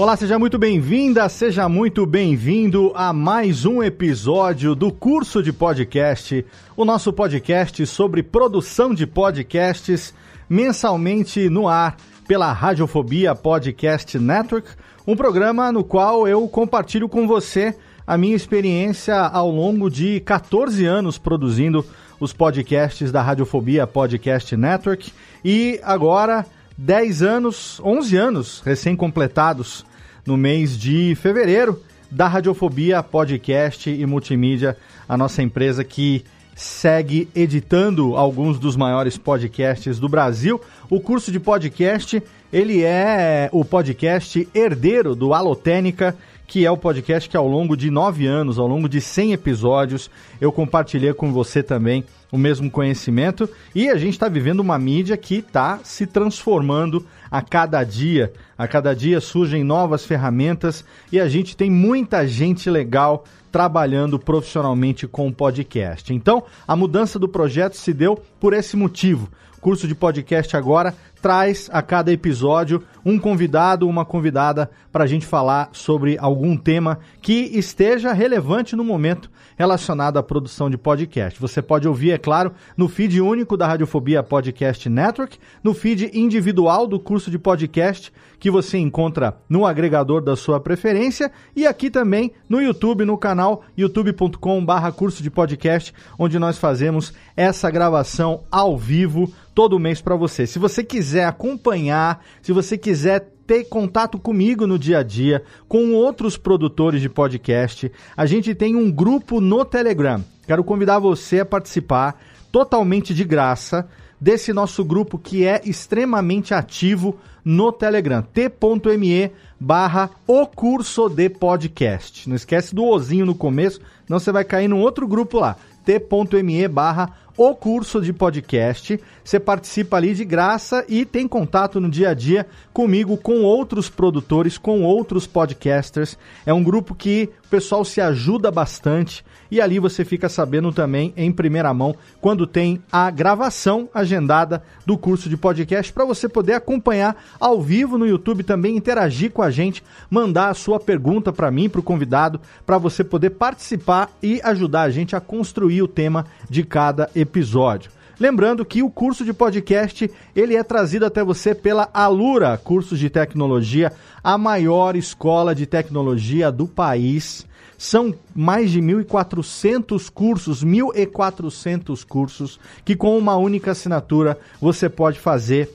Olá, seja muito bem-vinda, seja muito bem-vindo a mais um episódio do curso de podcast, o nosso podcast sobre produção de podcasts, mensalmente no ar pela Radiofobia Podcast Network, um programa no qual eu compartilho com você a minha experiência ao longo de 14 anos produzindo os podcasts da Radiofobia Podcast Network e agora 10 anos, 11 anos recém-completados no mês de fevereiro da Radiofobia Podcast e Multimídia, a nossa empresa que segue editando alguns dos maiores podcasts do Brasil. O curso de podcast, ele é o podcast herdeiro do Alotênica, que é o podcast que ao longo de nove anos, ao longo de 100 episódios, eu compartilhei com você também o mesmo conhecimento e a gente está vivendo uma mídia que está se transformando a cada dia. A cada dia surgem novas ferramentas e a gente tem muita gente legal trabalhando profissionalmente com o podcast. Então, a mudança do projeto se deu por esse motivo. O curso de podcast agora traz a cada episódio um convidado, uma convidada para a gente falar sobre algum tema que esteja relevante no momento relacionado à produção de podcast. Você pode ouvir, é claro, no feed único da Radiofobia Podcast Network, no feed individual do curso de podcast que você encontra no agregador da sua preferência e aqui também no YouTube, no canal youtube.com/barra curso de podcast, onde nós fazemos essa gravação ao vivo todo mês para você. Se você quiser acompanhar, se você quiser ter contato comigo no dia a dia, com outros produtores de podcast, a gente tem um grupo no Telegram. Quero convidar você a participar totalmente de graça desse nosso grupo que é extremamente ativo no Telegram. t.me barra o curso de podcast. Não esquece do ozinho no começo, não você vai cair num outro grupo lá. t.me barra o curso de podcast. Você participa ali de graça e tem contato no dia a dia comigo, com outros produtores, com outros podcasters. É um grupo que o pessoal se ajuda bastante e ali você fica sabendo também em primeira mão quando tem a gravação agendada do curso de podcast para você poder acompanhar ao vivo no YouTube também, interagir com a gente, mandar a sua pergunta para mim, para o convidado, para você poder participar e ajudar a gente a construir o tema de cada. Lembrando que o curso de podcast ele é trazido até você pela Alura Cursos de Tecnologia, a maior escola de tecnologia do país. São mais de 1.400 cursos, 1.400 cursos, que com uma única assinatura você pode fazer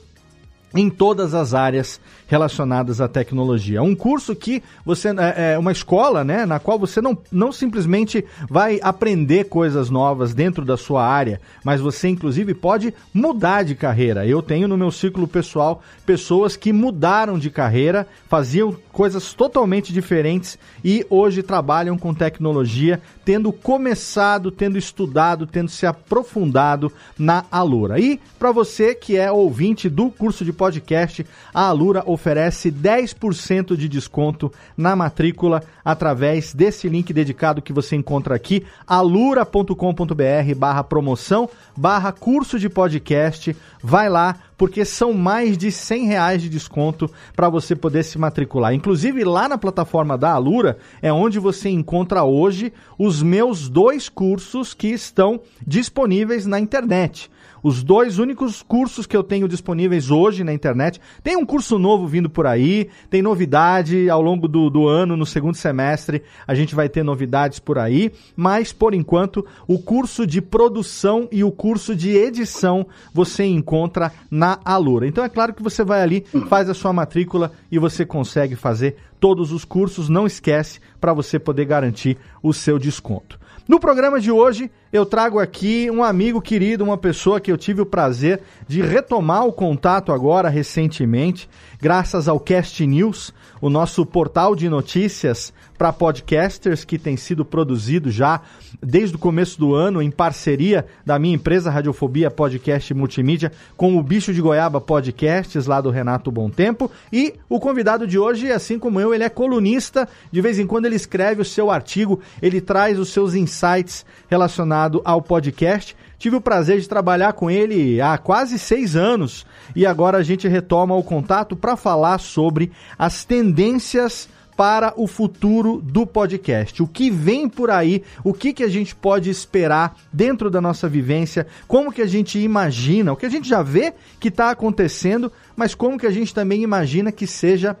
em todas as áreas relacionadas à tecnologia. Um curso que você é, é uma escola, né, na qual você não, não simplesmente vai aprender coisas novas dentro da sua área, mas você inclusive pode mudar de carreira. Eu tenho no meu ciclo pessoal pessoas que mudaram de carreira, faziam coisas totalmente diferentes e hoje trabalham com tecnologia, tendo começado, tendo estudado, tendo se aprofundado na Alura. E para você que é ouvinte do curso de podcast, a Alura oferece 10% de desconto na matrícula através desse link dedicado que você encontra aqui, alura.com.br barra promoção, barra curso de podcast. Vai lá, porque são mais de 100 reais de desconto para você poder se matricular. Inclusive, lá na plataforma da Alura é onde você encontra hoje os meus dois cursos que estão disponíveis na internet Os dois únicos cursos que eu tenho disponíveis hoje na internet. Tem um curso novo vindo por aí, tem novidade ao longo do, do ano, no segundo semestre, a gente vai ter novidades por aí, mas por enquanto, o curso de produção e o curso de edição você encontra na Alura. Então é claro que você vai ali, faz a sua matrícula e você consegue fazer todos os cursos. Não esquece para você poder garantir o seu desconto. No programa de hoje, eu trago aqui um amigo querido, uma pessoa que eu tive o prazer de retomar o contato agora recentemente, graças ao Cast News, o nosso portal de notícias para podcasters que tem sido produzido já desde o começo do ano em parceria da minha empresa Radiofobia Podcast Multimídia com o Bicho de Goiaba Podcasts lá do Renato Bom Tempo e o convidado de hoje, assim como eu, ele é colunista, de vez em quando ele escreve o seu artigo, ele traz os seus insights relacionados ao podcast. Tive o prazer de trabalhar com ele há quase seis anos e agora a gente retoma o contato para falar sobre as tendências para o futuro do podcast. O que vem por aí, o que, que a gente pode esperar dentro da nossa vivência, como que a gente imagina, o que a gente já vê que está acontecendo, mas como que a gente também imagina que seja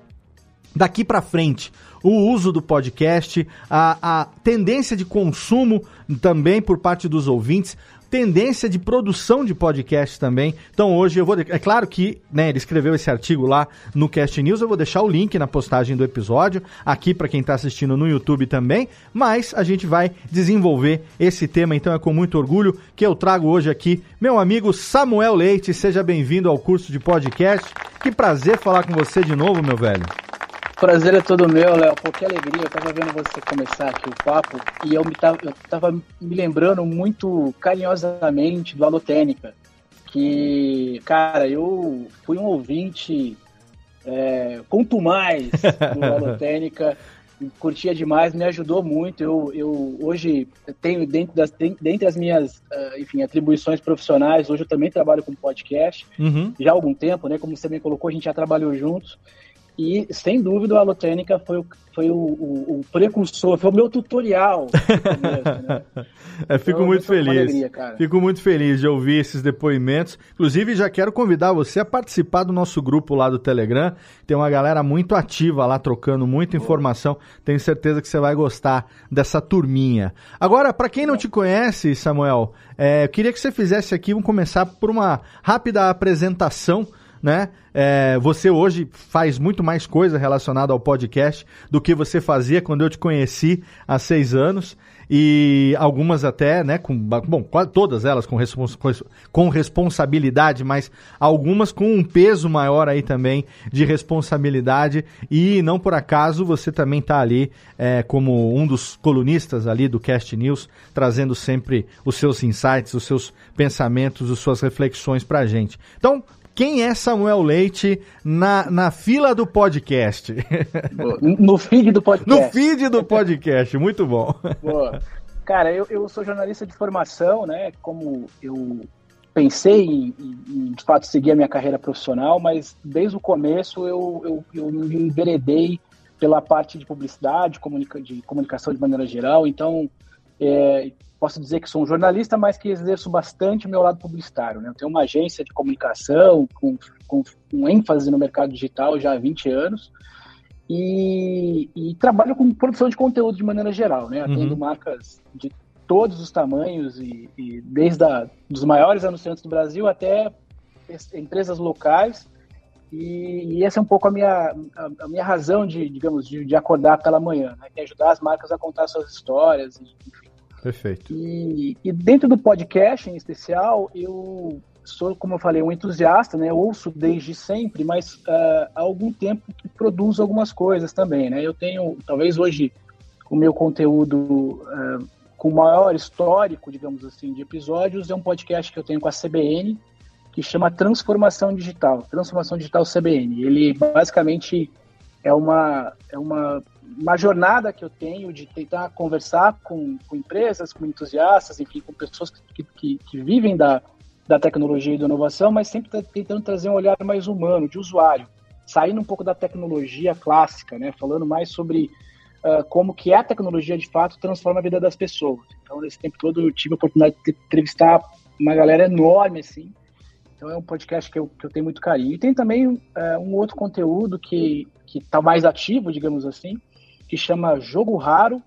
daqui para frente o uso do podcast, a, a tendência de consumo também por parte dos ouvintes tendência de produção de podcast também. Então hoje eu vou. É claro que né, ele escreveu esse artigo lá no Cast News, eu vou deixar o link na postagem do episódio, aqui para quem está assistindo no YouTube também, mas a gente vai desenvolver esse tema, então é com muito orgulho que eu trago hoje aqui meu amigo Samuel Leite. Seja bem-vindo ao curso de podcast. Que prazer falar com você de novo, meu velho. Prazer é todo meu, Léo. Pô, que alegria. Eu tava vendo você começar aqui o papo e eu, me tava, eu tava me lembrando muito carinhosamente do Alotênica. Que, cara, eu fui um ouvinte é, mais do Alotênica. curtia demais, me ajudou muito. Eu, eu hoje tenho dentro das dentre as minhas, uh, enfim, atribuições profissionais, hoje eu também trabalho com podcast uhum. já há algum tempo, né? Como você bem colocou, a gente já trabalhou juntos. E, sem dúvida, o Alotênica foi o, foi o, o, o precursor, foi o meu tutorial. né? é, fico então, muito feliz. Alegria, fico muito feliz de ouvir esses depoimentos. Inclusive, já quero convidar você a participar do nosso grupo lá do Telegram. Tem uma galera muito ativa lá, trocando muita informação. Tenho certeza que você vai gostar dessa turminha. Agora, para quem não te conhece, Samuel, é, eu queria que você fizesse aqui, vamos começar por uma rápida apresentação né? É, você hoje faz muito mais coisa relacionada ao podcast do que você fazia quando eu te conheci há seis anos e algumas até, né, com, bom, quase todas elas com, respons com responsabilidade, mas algumas com um peso maior aí também de responsabilidade e não por acaso você também está ali é, como um dos colunistas ali do Cast News, trazendo sempre os seus insights, os seus pensamentos, as suas reflexões para a gente. Então, quem é Samuel Leite na, na fila do podcast? No feed do podcast. No feed do podcast, muito bom. Boa. Cara, eu, eu sou jornalista de formação, né? Como eu pensei em, em, de fato seguir a minha carreira profissional, mas desde o começo eu, eu, eu me enveredei pela parte de publicidade, comunica, de comunicação de maneira geral. Então, é, posso dizer que sou um jornalista, mas que exerço bastante o meu lado publicitário. Né? Eu tenho uma agência de comunicação com, com, com ênfase no mercado digital já há 20 anos e, e trabalho com produção de conteúdo de maneira geral, né? atendo uhum. marcas de todos os tamanhos e, e desde a, dos maiores anunciantes do Brasil até empresas locais e, e, essa é um pouco a minha, a, a minha razão de, digamos, de, de, acordar pela manhã, né? Que é ajudar as marcas a contar suas histórias, enfim, Perfeito. E, e, dentro do podcast em especial, eu sou, como eu falei, um entusiasta, né? Ouço desde sempre, mas uh, há algum tempo que produzo algumas coisas também, né? Eu tenho, talvez hoje, o meu conteúdo uh, com maior histórico, digamos assim, de episódios é um podcast que eu tenho com a CBN, que chama Transformação Digital, Transformação Digital CBN. Ele basicamente é uma, é uma uma jornada que eu tenho de tentar conversar com, com empresas, com entusiastas, enfim, com pessoas que, que, que vivem da, da tecnologia e da inovação, mas sempre tá tentando trazer um olhar mais humano, de usuário, saindo um pouco da tecnologia clássica, né, falando mais sobre uh, como que a tecnologia de fato transforma a vida das pessoas. Então, nesse tempo todo eu tive a oportunidade de entrevistar uma galera enorme, assim, Então é um podcast que eu, que eu tenho muito carinho. E tem também é, um outro conteúdo que está mais ativo, digamos assim, que chama Jogo Raro,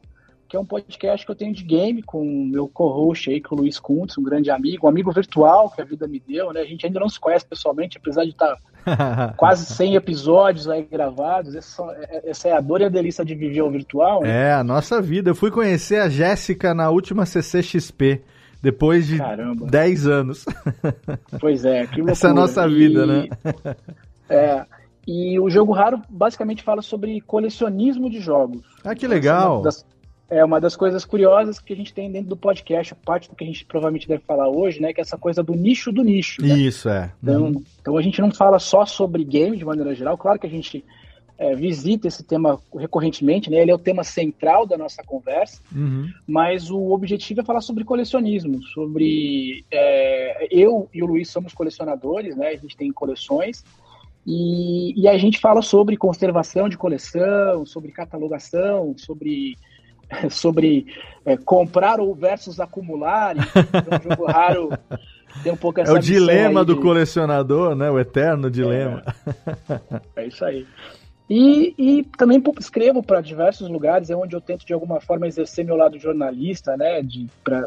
que é um podcast que eu tenho de game com o meu co-host aí, com o Luiz Kuntz, um grande amigo, um amigo virtual que a vida me deu, né? A gente ainda não se conhece pessoalmente, apesar de estar quase 100 episódios aí gravados. Essa, é, essa, é a dor e a delícia de viver o virtual. Né? É, a nossa vida. Eu fui conhecer a Jéssica na última CCXP. Depois de Caramba. 10 anos. Pois é, que loucura. Essa é a nossa vida, e, né? É, e o Jogo Raro basicamente fala sobre colecionismo de jogos. Ah, que legal! É das, é uma das coisas curiosas que a gente tem dentro do podcast, parte do que a gente provavelmente deve falar hoje, né? Que é essa coisa do nicho do nicho. Né? Isso, é. Então, uhum. então a gente não fala só sobre game de maneira geral. Claro que a gente é, visita esse tema recorrentemente, né? Ele é o tema central da nossa conversa, uhum. mas o objetivo é falar sobre colecionismo, sobre é, eu e o Luiz somos colecionadores, né? A gente tem coleções e, e a gente fala sobre conservação de coleção, sobre catalogação, sobre sobre é, comprar ou versus acumular. Então, um jogo raro tem um pouco essa É o dilema do de... colecionador, né? O eterno dilema. É, é isso aí. E, e também escrevo para diversos lugares, é onde eu tento de alguma forma exercer meu lado jornalista, né?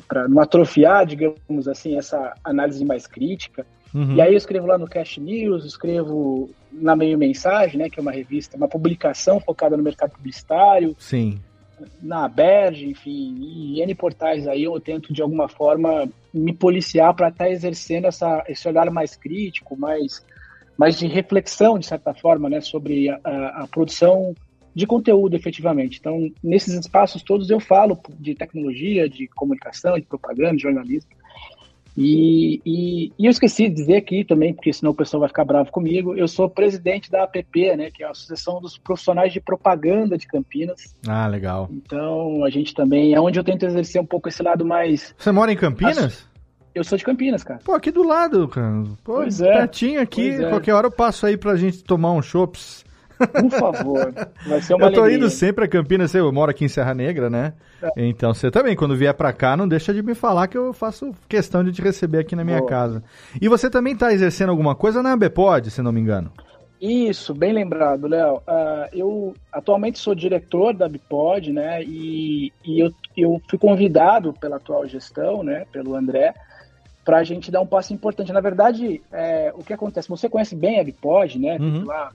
Para não atrofiar, digamos assim, essa análise mais crítica. Uhum. E aí eu escrevo lá no Cash News, escrevo na Meio Mensagem, né? Que é uma revista, uma publicação focada no mercado publicitário. Sim na Berge, enfim, e N portais aí eu tento de alguma forma me policiar para estar tá exercendo essa, esse olhar mais crítico, mais, mais de reflexão, de certa forma, né, sobre a, a, a produção de conteúdo efetivamente. Então, nesses espaços todos eu falo de tecnologia, de comunicação, de propaganda, de jornalismo. E, e, e, eu esqueci de dizer aqui também, porque senão o pessoal vai ficar bravo comigo, eu sou presidente da APP, né, que é a Associação dos Profissionais de Propaganda de Campinas. Ah, legal. Então, a gente também, é onde eu tento exercer um pouco esse lado mais... Você mora em Campinas? Eu sou de Campinas, cara. Pô, aqui do lado, cara. Pô, pois é. Pertinho aqui, é. qualquer hora eu passo aí pra gente tomar um chops. Por favor, vai ser uma Eu tô alegria. indo sempre a Campinas, eu moro aqui em Serra Negra, né? É. Então você também, quando vier para cá, não deixa de me falar que eu faço questão de te receber aqui na minha Boa. casa. E você também tá exercendo alguma coisa na Bepod, se não me engano? Isso, bem lembrado, Léo. Uh, eu atualmente sou diretor da Bipod, né? E, e eu, eu fui convidado pela atual gestão, né? Pelo André, para a gente dar um passo importante. Na verdade, é, o que acontece? Você conhece bem a Bipod, né? Uhum. Lá,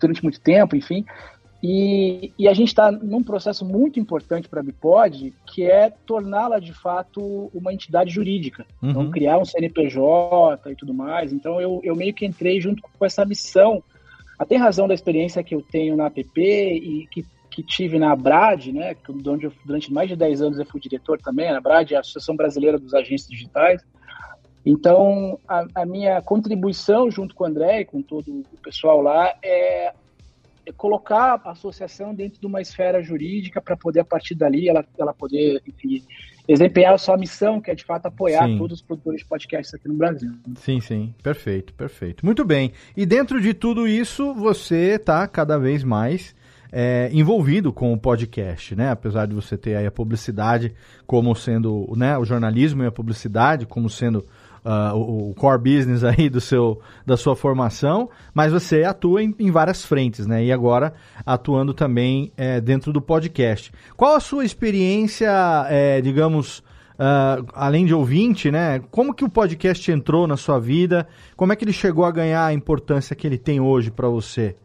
durante muito tempo, enfim. E, e a gente está num processo muito importante para a Bipod, que é torná-la de fato uma entidade jurídica. Então, uhum. Então, criar um CNPJ e tudo mais. Então, eu, eu meio que entrei junto com essa missão, até em razão da experiência que eu tenho na APP e que, que tive na ABRAD, né, onde eu, durante mais de 10 anos eu fui diretor também. A ABRAD é a Associação Brasileira dos Agentes Digitais. Então, a, a, minha contribuição junto com o André e com todo o pessoal lá é, é colocar a associação dentro de uma esfera jurídica para poder, a partir dali, ela, ela poder, enfim, desempenhar a sua missão, que é de fato apoiar sim. todos os produtores de podcasts aqui no Brasil. Sim, sim, perfeito, perfeito. Muito bem. E dentro de tudo isso, você está cada vez mais é, envolvido com o podcast, né? Apesar de você ter aí a publicidade como sendo, né, o jornalismo e a publicidade como sendo uh, o, core business aí do seu, da sua formação, mas você atua em, em várias frentes, né? E agora atuando também é, dentro do podcast. Qual a sua experiência, é, digamos, uh, além de ouvinte, né? Como que o podcast entrou na sua vida? Como é que ele chegou a ganhar a importância que ele tem hoje para você?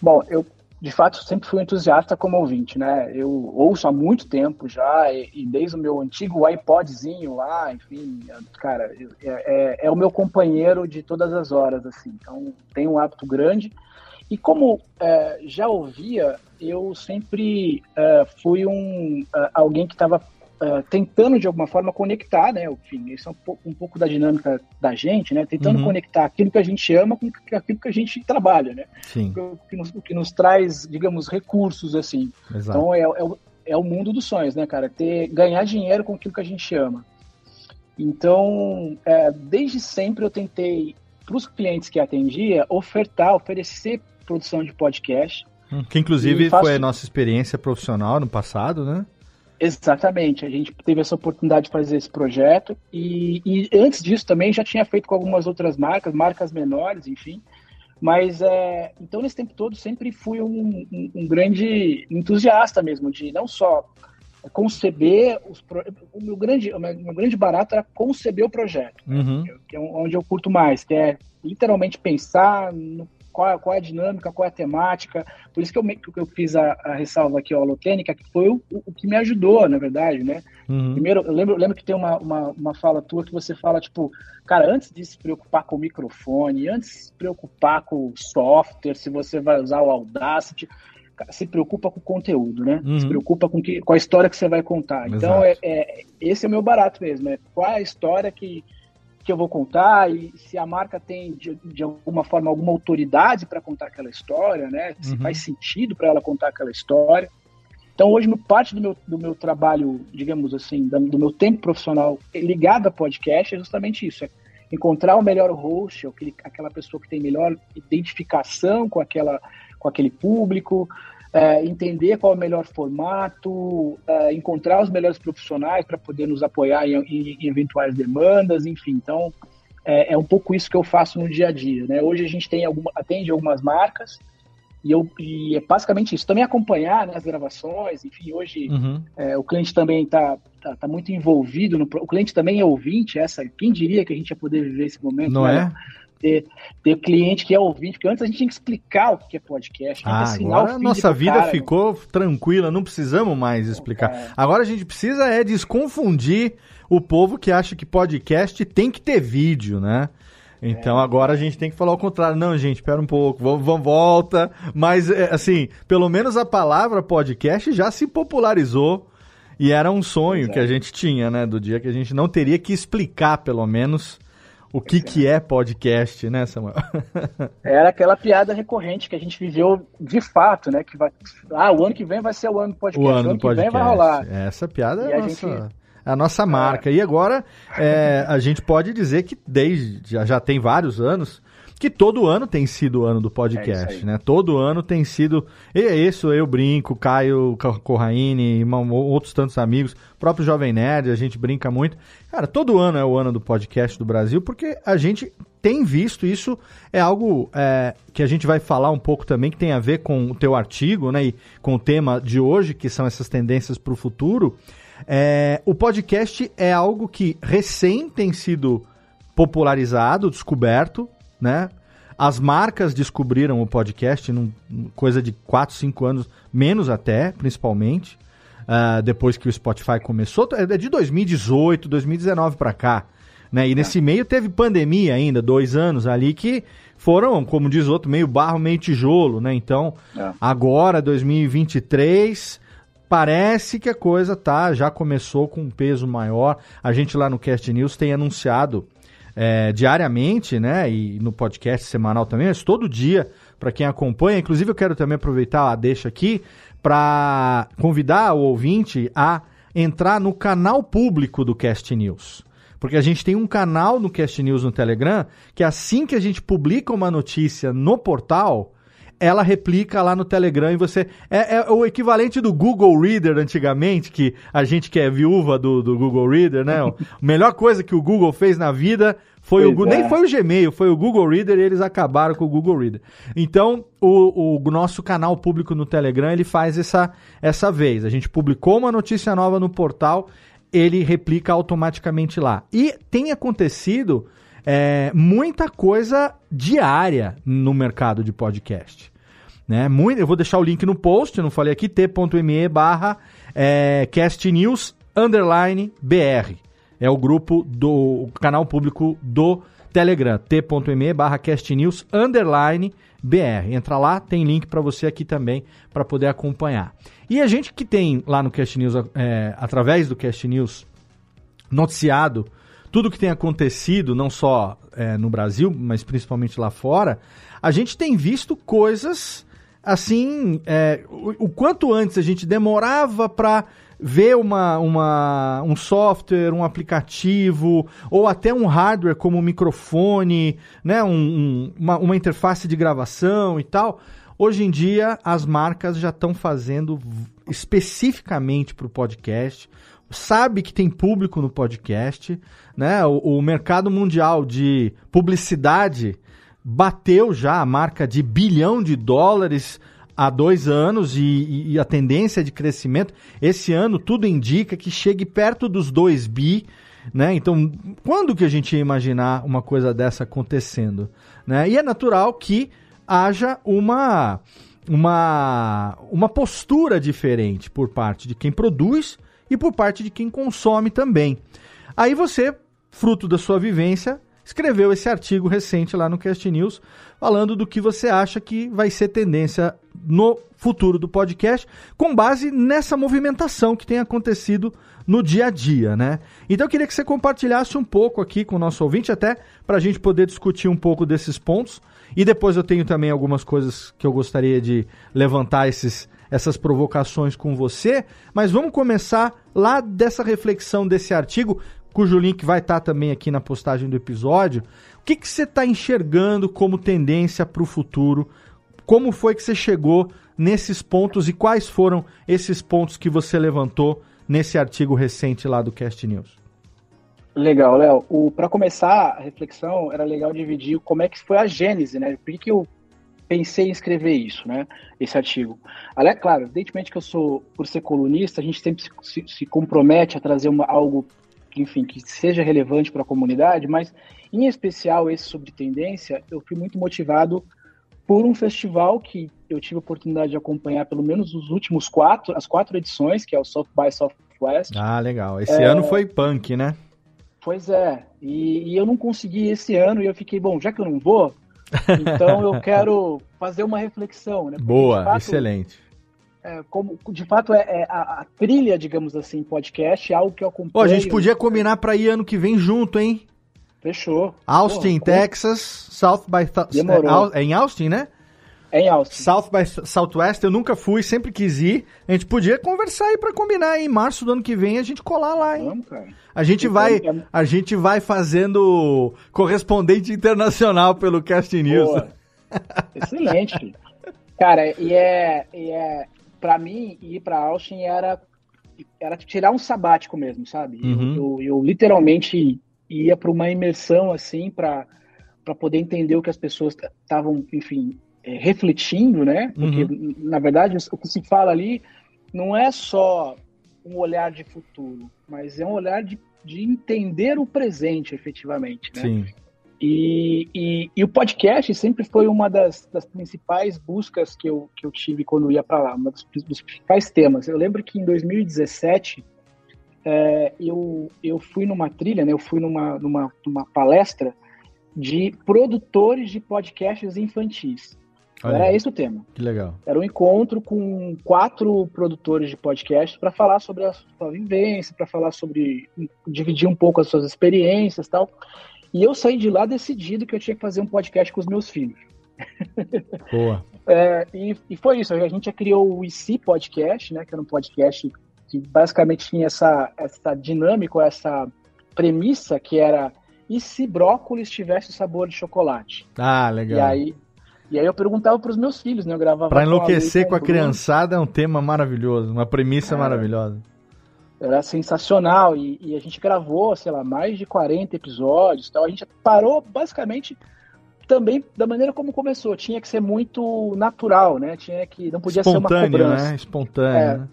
Bom, eu de fato, sempre fui entusiasta como ouvinte, né? Eu ouço há muito tempo já, e, e desde o meu antigo iPodzinho lá, enfim, cara, é, é, é, o meu companheiro de todas as horas, assim. Então, tem um hábito grande. E como é, já ouvia, eu sempre é, fui um, é, alguém que estava uh, tentando de alguma forma conectar, né? Enfim, isso é um pouco, um pouco da dinâmica da gente, né? Tentando uhum. conectar aquilo que a gente ama com aquilo que a gente trabalha, né? Sim. O que nos, o que nos traz, digamos, recursos, assim. Exato. Então, é, é, o, é o mundo dos sonhos, né, cara? Ter, ganhar dinheiro com aquilo que a gente ama. Então, é, desde sempre eu tentei, para os clientes que atendia, ofertar, oferecer produção de podcast. Hum, que inclusive faço... foi a nossa experiência profissional no passado, né? Exatamente, a gente teve essa oportunidade de fazer esse projeto e, e, antes disso também já tinha feito com algumas outras marcas, marcas menores, enfim. Mas é, então nesse tempo todo sempre fui um, um, um grande entusiasta mesmo de não só conceber os o meu grande o meu grande barato era conceber o projeto, uhum. né? que é onde eu curto mais, que é literalmente pensar no qual, qual é a dinâmica, qual é a temática. Por isso que eu, que eu fiz a, a ressalva aqui, a holotênica, que foi o, o, que me ajudou, na verdade, né? Uhum. Primeiro, eu lembro, eu lembro que tem uma, uma, uma fala tua que você fala, tipo, cara, antes de se preocupar com o microfone, antes de se preocupar com o software, se você vai usar o Audacity, se preocupa com o conteúdo, né? Uhum. Se preocupa com, que, com a história que você vai contar. Então, Exato. Então, é, é, esse é o meu barato mesmo. É qual é a história que, que eu vou contar e se a marca tem de, de alguma forma alguma autoridade para contar aquela história, né? Se uhum. faz sentido para ela contar aquela história. Então hoje parte do meu, do meu trabalho, digamos assim, do meu tempo profissional ligado a podcast é justamente isso, é encontrar o melhor host, aquele, aquela pessoa que tem melhor identificação com aquela com aquele público, é, entender qual é o melhor formato, é, encontrar os melhores profissionais para poder nos apoiar em, em, em, eventuais demandas, enfim. Então, é, é, um pouco isso que eu faço no dia a dia. Né? Hoje a gente tem alguma, atende algumas marcas e, eu, e é basicamente isso. Também acompanhar né, as gravações, enfim, hoje uhum. É, o cliente também está tá, tá, muito envolvido, no, o cliente também é ouvinte, essa, quem diria que a gente ia poder viver esse momento? Não né? é? Ter, ter cliente que é ouvinte, porque antes a gente tinha que explicar o que é podcast. Ah, agora a nossa vida cara, ficou né? tranquila, não precisamos mais explicar. É. Agora a gente precisa é desconfundir o povo que acha que podcast tem que ter vídeo, né? Então é. agora a gente tem que falar o contrário. Não, gente, espera um pouco, vamos, vamos volta. Mas, é, assim, pelo menos a palavra podcast já se popularizou. E era um sonho que a gente tinha, né? Do dia que a gente não teria que explicar, pelo menos, o que, que é podcast, né, Samuel? Era aquela piada recorrente que a gente viveu de fato, né? Que vai, ah, o ano que vem vai ser o ano do podcast. O ano, o ano que podcast. vem vai rolar. Essa piada é a, nossa, gente... é a nossa marca. É. E agora é, a gente pode dizer que desde já, já tem vários anos que todo ano tem sido o ano do podcast, é né? Todo ano tem sido. E é isso, eu brinco, Caio Corraine, outros tantos amigos, próprio Jovem Nerd, a gente brinca muito. Cara, todo ano é o ano do podcast do Brasil, porque a gente tem visto isso, é algo é, que a gente vai falar um pouco também, que tem a ver com o teu artigo, né? E com o tema de hoje, que são essas tendências para o futuro. É, o podcast é algo que recém tem sido popularizado, descoberto, né? As marcas descobriram o podcast num coisa de 4, 5 anos, menos até, principalmente, uh, depois que o Spotify começou. É de 2018, 2019 para cá. Né? E nesse é. meio teve pandemia ainda, dois anos ali, que foram, como diz outro, meio barro, meio tijolo, né? Então, é. agora, 2023, parece que a coisa tá, já começou com um peso maior. A gente lá no Cast News tem anunciado é, diariamente, né? E no podcast semanal também, mas todo dia, para quem acompanha. Inclusive, eu quero também aproveitar a deixa aqui para convidar o ouvinte a entrar no canal público do Cast News. Porque a gente tem um canal no Cast News no Telegram que assim que a gente publica uma notícia no portal, ela replica lá no Telegram e você. É, é, o equivalente do Google Reader antigamente, que a gente que é viúva do, do Google Reader, né? a melhor coisa que o Google fez na vida foi o, é. Nem foi o Gmail, foi o Google Reader e eles acabaram com o Google Reader. Então, o, o nosso canal público no Telegram, ele faz essa, essa vez. A gente publicou uma notícia nova no portal, ele replica automaticamente lá. E tem acontecido é, muita coisa diária no mercado de podcast. Né? Muito, eu vou deixar o link no post, não falei aqui, t.me barra é, castnews underline br. É o grupo do canal público do Telegram, t.me barra castnews underline br. Entra lá, tem link para você aqui também para poder acompanhar. E a gente que tem lá no Cast News, é, através do Cast News, noticiado tudo que tem acontecido, não só é, no Brasil, mas principalmente lá fora, a gente tem visto coisas assim, é, o, o, quanto antes a gente demorava para ver uma, uma, um software, um aplicativo, ou até um hardware como um microfone, né, um, um, uma, uma interface de gravação e tal. Hoje em dia, as marcas já estão fazendo especificamente para o podcast. Sabe que tem público no podcast, né? O, o mercado mundial de publicidade bateu já a marca de bilhão de dólares há dois anos e, e, a tendência de crescimento. Esse ano tudo indica que chegue perto dos 2 bi. Né? Então, quando que a gente ia imaginar uma coisa dessa acontecendo? Né? E é natural que haja uma, uma, uma postura diferente por parte de quem produz e por parte de quem consome também. Aí você, fruto da sua vivência, escreveu esse artigo recente lá no Cast News, falando do que você acha que vai ser tendência no futuro do podcast, com base nessa movimentação que tem acontecido no dia a dia, né? Então eu queria que você compartilhasse um pouco aqui com o nosso ouvinte, até para a gente poder discutir um pouco desses pontos. E depois eu tenho também algumas coisas que eu gostaria de levantar esses, essas provocações com você. Mas vamos começar lá dessa reflexão desse artigo cujo link vai estar também aqui na postagem do episódio. O que, você está enxergando como tendência para o futuro? Como foi que você chegou nesses pontos e quais foram esses pontos que você levantou nesse artigo recente lá do Cast News? Legal, Léo. Para começar a reflexão, era legal dividir como é que foi a gênese, né? Por que, que eu pensei em escrever isso, né? Esse artigo. é claro, evidentemente que eu sou, por ser colunista, a gente sempre se, se, se compromete a trazer uma, algo enfim, que seja relevante para a comunidade, mas em especial esse sobre tendência, eu fui muito motivado por um festival que eu tive a oportunidade de acompanhar pelo menos os últimos quatro, as quatro edições, que é o South by Southwest. Ah, legal. Esse é... ano foi punk, né? Pois é. E, e, eu não consegui esse ano e eu fiquei, bom, já que eu não vou, então eu quero fazer uma reflexão, né? Porque, Boa, fato, excelente é, como de fato é, é a, a, trilha, digamos assim, podcast, é algo que eu acompanho. Pô, a gente podia combinar para ir ano que vem junto, hein? Fechou. Austin, Porra, Texas, South by Demorou. É, é em Austin, né? É em Austin. South by Southwest, eu nunca fui, sempre quis ir. A gente podia conversar aí para combinar em março do ano que vem a gente colar lá, hein? Vamos, cara. A gente então, vai, é a gente vai fazendo correspondente internacional pelo Cast News. Boa. Excelente. Cara, e é, e é para mim, ir para Austin era, era tirar um sabático mesmo, sabe? Uhum. Eu, eu, eu, literalmente ia para uma imersão, assim, para poder entender o que as pessoas estavam, enfim, é, refletindo, né? Porque, uhum. na verdade, o que se fala ali não é só um olhar de futuro, mas é um olhar de, de entender o presente, efetivamente, né? Sim. E, e, e, o podcast sempre foi uma das, das, principais buscas que eu, que eu tive quando ia para lá, um dos, dos, principais temas. Eu lembro que em 2017 é, eu, eu fui numa trilha, né, eu fui numa, numa, numa palestra de produtores de podcasts infantis. Olha, Era esse o tema. Que legal. Era um encontro com quatro produtores de podcast para falar sobre a sua vivência, para falar sobre. dividir um pouco as suas experiências e tal. E eu saí de lá decidido que eu tinha que fazer um podcast com os meus filhos. Boa. é, e, e, foi isso. A gente já criou o IC Podcast, né? Que era um podcast que basicamente tinha essa, essa dinâmica, essa premissa que era e se brócolis tivesse o sabor de chocolate? Ah, legal. E aí, e aí eu perguntava para os meus filhos, né? Eu gravava. Para enlouquecer com a, com a criançada é um tema maravilhoso, uma premissa é, maravilhosa era sensacional e, e, a gente gravou, sei lá, mais de 40 episódios, tal. A gente parou basicamente também da maneira como começou, tinha que ser muito natural, né? Tinha que não podia Espontâneo, ser uma cobrança, né? Espontâneo, é. né?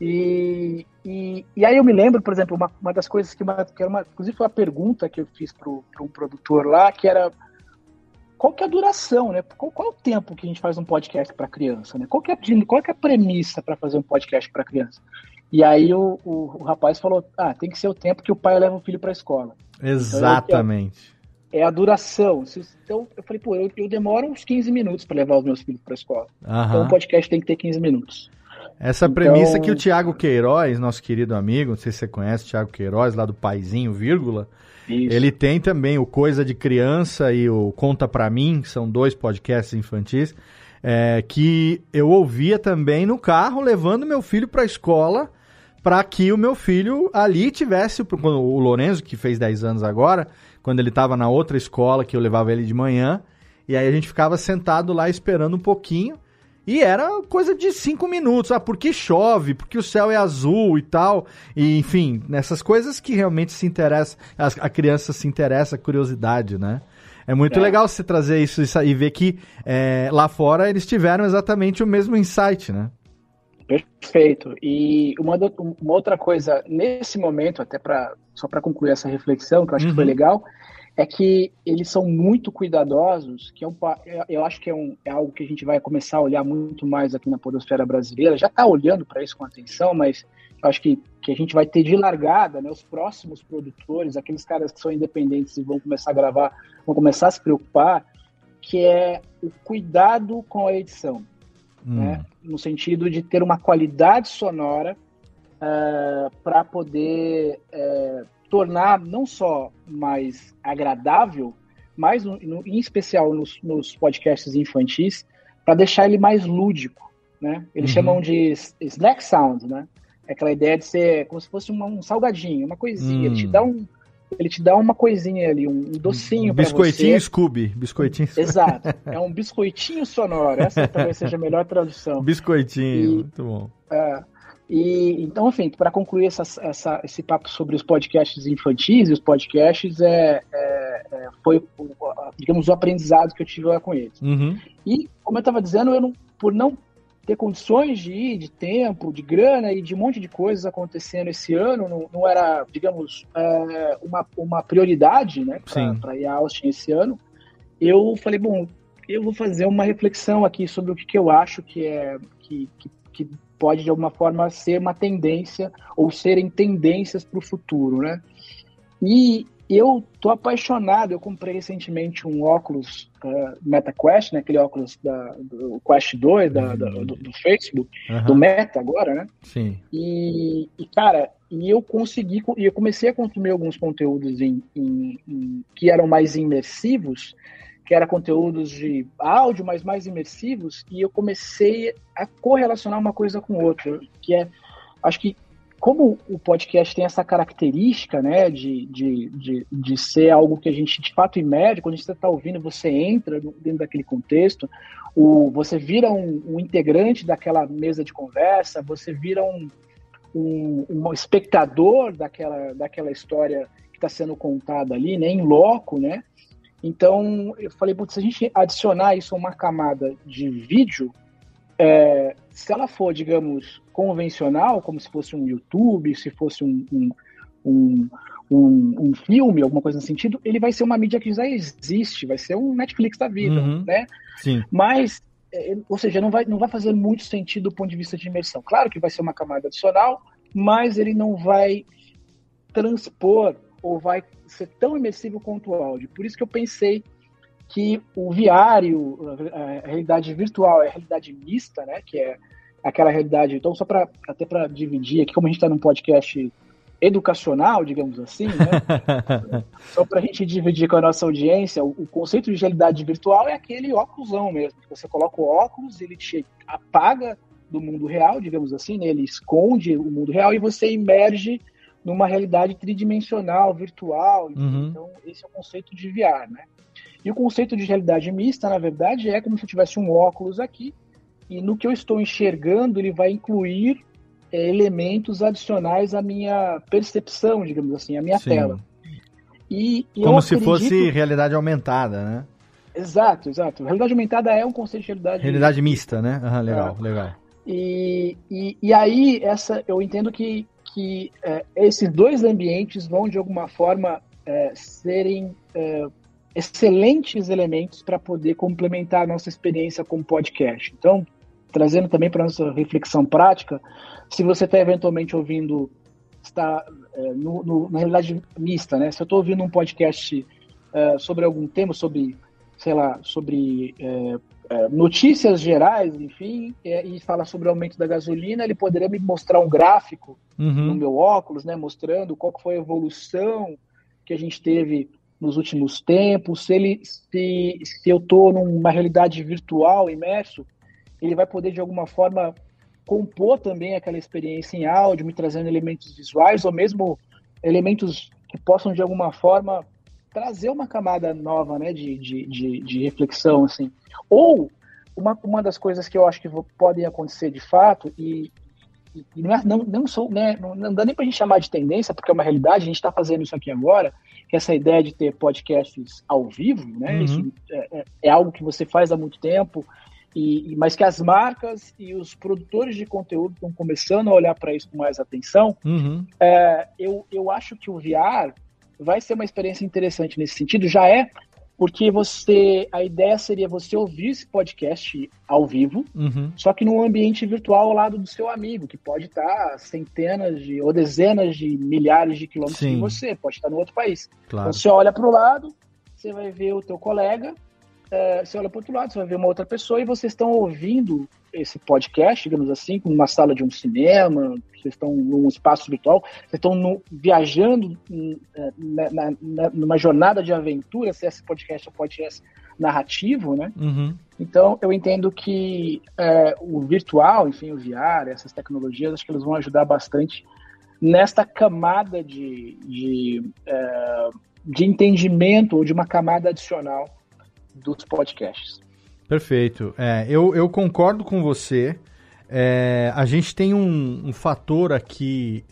E, e, e, aí eu me lembro, por exemplo, uma, uma das coisas que, uma, que era uma, inclusive foi uma pergunta que eu fiz para um produtor lá, que era qual que é a duração, né? Qual, qual é o tempo que a gente faz um podcast para criança, né? Qual que é, qual que é a premissa para fazer um podcast para criança? E aí o, o, o, rapaz falou: ah, tem que ser o tempo que o pai leva o filho para a escola. Exatamente. Então, é a duração. Então eu falei, pô, eu, eu demoro uns 15 minutos para levar os meus filhos para a escola. Então o podcast tem que ter 15 minutos. Essa então... premissa que o Tiago Queiroz, nosso querido amigo, não sei se você conhece o Tiago Queiroz, lá do Paizinho, vírgula, Isso. ele tem também o Coisa de Criança e o Conta Pra Mim, que são dois podcasts infantis, é, que eu ouvia também no carro, levando meu filho para a escola para que o meu filho ali tivesse, o Lorenzo, que fez 10 anos agora, quando ele estava na outra escola, que eu levava ele de manhã, E aí a gente ficava sentado lá esperando um pouquinho. E era coisa de cinco minutos. Ah, porque chove, porque o céu é azul e tal. E, enfim, nessas coisas que realmente se interessa, a, a criança se interessa, curiosidade, né? É muito é. legal você trazer isso, isso e ver que é, lá fora eles tiveram exatamente o mesmo insight, né? Perfeito. E uma, do, uma outra coisa, nesse momento, até para só para concluir essa reflexão, que eu acho uhum. que foi uhum. legal, é que eles são muito cuidadosos, que é um, eu acho que é, um, é algo que a gente vai começar a olhar muito mais aqui na podosfera brasileira, já está olhando para isso com atenção, mas eu acho que, que a gente vai ter de largada, né, os próximos produtores, aqueles caras que são independentes e vão começar a gravar, vão começar a se preocupar, que é o cuidado com a edição, hum. né, no sentido de ter uma qualidade sonora uh, eh, para poder uh, tornar não só mais agradável, mas no, no, em especial nos, nos podcasts infantis, para deixar ele mais lúdico, né? Eles uhum. chamam de snack sound, né? É aquela ideia de ser como se fosse uma, um salgadinho, uma coisinha. Ele te hum. dá um, ele te dá uma coisinha ali, um, docinho um biscoitinho Scooby, biscoitinho. Exato, é um biscoitinho sonoro. Essa talvez seja a melhor tradução. Biscoitinho, e, muito bom. É, e então, enfim, para concluir essa, essa, esse papo sobre os podcasts infantis, e os podcasts é, é, é foi, digamos, o aprendizado que eu tive lá com eles. Uhum. E, como eu estava dizendo, eu não, por não ter condições de ir, de tempo, de grana e de um monte de coisas acontecendo esse ano, não, não era, digamos, é, uma, uma prioridade né, para ir a Austin esse ano. Eu falei, bom, eu vou fazer uma reflexão aqui sobre o que, que eu acho que é que, que, que pode de alguma forma ser uma tendência ou serem tendências para o futuro, né? E eu tô apaixonado. Eu comprei recentemente um óculos uh, MetaQuest, né? Aquele óculos da, do Quest 2 da, uhum. do, do, Facebook, uhum. do Meta agora, né? Sim. E, e, cara, e eu consegui, e eu comecei a consumir alguns conteúdos em, em, em, que eram mais imersivos que era conteúdos de áudio, mas mais imersivos, e eu comecei a correlacionar uma coisa com outra, que é, acho que como o podcast tem essa característica, né, de, de, de, de ser algo que a gente de fato imerge, quando você está ouvindo, você entra dentro daquele contexto, o, você vira um, um integrante daquela mesa de conversa, você vira um, um, um espectador daquela, daquela história que está sendo contada ali, né, em loco, né, então, eu falei, se a gente adicionar isso a uma camada de vídeo, é, se ela for, digamos, convencional, como se fosse um YouTube, se fosse um, um, um, um, um filme, alguma coisa nesse sentido, ele vai ser uma mídia que já existe, vai ser um Netflix da vida, uhum, né? Sim. Mas, é, ou seja, não vai, não vai fazer muito sentido do ponto de vista de imersão. Claro que vai ser uma camada adicional, mas ele não vai transpor ou vai ser tão imersivo quanto o áudio. Por isso que eu pensei que o viário, a realidade virtual, é a realidade mista, né? Que é aquela realidade. Então, só para até para dividir aqui, como a gente está num podcast educacional, digamos assim, né? só para a gente dividir com a nossa audiência, o, o, conceito de realidade virtual é aquele óculosão mesmo. Você coloca o óculos, ele te apaga do mundo real, digamos assim, né? ele esconde o mundo real e você emerge numa realidade tridimensional, virtual. Uhum. Então, esse é o conceito de VR, né? E o conceito de realidade mista, na verdade, é como se eu tivesse um óculos aqui, e no que eu estou enxergando, ele vai incluir é, elementos adicionais à minha percepção, digamos assim, à minha Sim. tela. E, e como se acredito... fosse realidade aumentada, né? Exato, exato. Realidade aumentada é um conceito de realidade. Realidade mista, né? Uhum, legal, é. legal. E, e, e, aí, essa, eu entendo que que é, esses dois ambientes vão, de alguma forma, é, serem é, excelentes elementos para poder complementar a nossa experiência com podcast. Então, trazendo também para a nossa reflexão prática, se você está eventualmente ouvindo, está é, no, no, na realidade mista, né? Se eu estou ouvindo um podcast é, sobre algum tema, sobre, sei lá, sobre é, é, notícias gerais, enfim, é, e fala sobre o aumento da gasolina, ele poderia me mostrar um gráfico uhum. no meu óculos, né, mostrando qual foi a evolução que a gente teve nos últimos tempos, se ele se, se eu estou numa realidade virtual imerso, ele vai poder de alguma forma compor também aquela experiência em áudio, me trazendo elementos visuais ou mesmo elementos que possam de alguma forma trazer uma camada nova, né, de, de, de, de, reflexão, assim. Ou uma, uma das coisas que eu acho que podem acontecer de fato, e, não, é, não, não, sou, né, não, não dá nem para a gente chamar de tendência, porque é uma realidade, a gente está fazendo isso aqui agora, que essa ideia de ter podcasts ao vivo, né, uhum. isso é, é, é, algo que você faz há muito tempo, e, mas que as marcas e os produtores de conteúdo estão começando a olhar para isso com mais atenção, uhum. é, eu, eu acho que o VR vai ser uma experiência interessante nesse sentido, já é, porque você a ideia seria você ouvir esse podcast ao vivo, uhum. só que num ambiente virtual ao lado do seu amigo, que pode estar centenas de ou dezenas de milhares de quilômetros Sim. de você, pode estar no outro país. Claro. Então, você olha para o lado, você vai ver o teu colega, é, você olha para o outro lado, você vai ver uma outra pessoa e vocês estão ouvindo esse podcast, digamos assim, numa sala de um cinema, vocês estão num espaço virtual, vocês estão no, viajando é, na, na, na, numa jornada de aventura, se esse podcast é um podcast narrativo, né? Uhum. Então, eu entendo que é, o virtual, enfim, o VR, essas tecnologias, acho que eles vão ajudar bastante nesta camada de, de, é, de entendimento ou de uma camada adicional dos podcasts. Perfeito. É, eu, eu concordo com você. É, a gente tem um, um fator aqui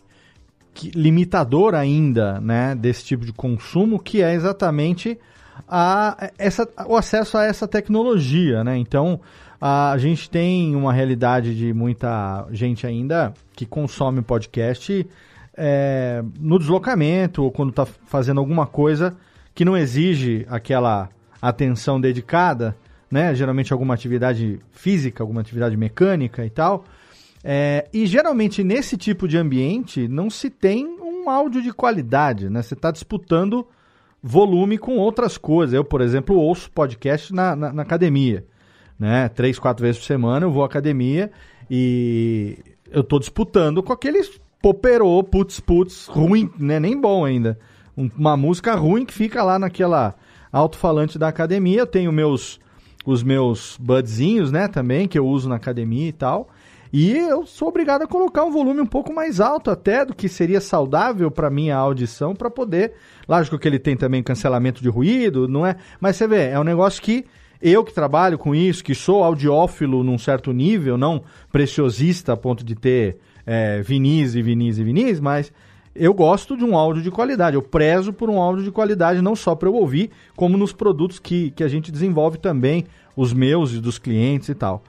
que, limitador ainda né, desse tipo de consumo, que é exatamente a, essa, o acesso a essa tecnologia. Né? Então, a gente tem uma realidade de muita gente ainda que consome podcast é, no deslocamento ou quando está fazendo alguma coisa que não exige aquela atenção dedicada, né? Geralmente alguma atividade física, alguma atividade mecânica e tal. É, e geralmente nesse tipo de ambiente não se tem um áudio de qualidade, né? Você está disputando volume com outras coisas. Eu, por exemplo, ouço podcast na, na, na, academia, né? Três, quatro vezes por semana eu vou à academia e eu estou disputando com aqueles poperô, putz, putz, ruim, né? Nem bom ainda. Um, uma música ruim que fica lá naquela alto-falante da academia. Eu tenho meus os meus budzinhos, né, também, que eu uso na academia e tal. E eu sou obrigado a colocar um volume um pouco mais alto até do que seria saudável para minha audição para poder. Lógico que ele tem também cancelamento de ruído, não é? Mas você vê, é um negócio que eu que trabalho com isso, que sou audiófilo num certo nível, não preciosista a ponto de ter é, vinis e vinis e vinis, mas eu gosto de um áudio de qualidade. Eu prezo por um áudio de qualidade, não só para eu ouvir, como nos produtos que, que a gente desenvolve também, os meus e dos clientes e tal.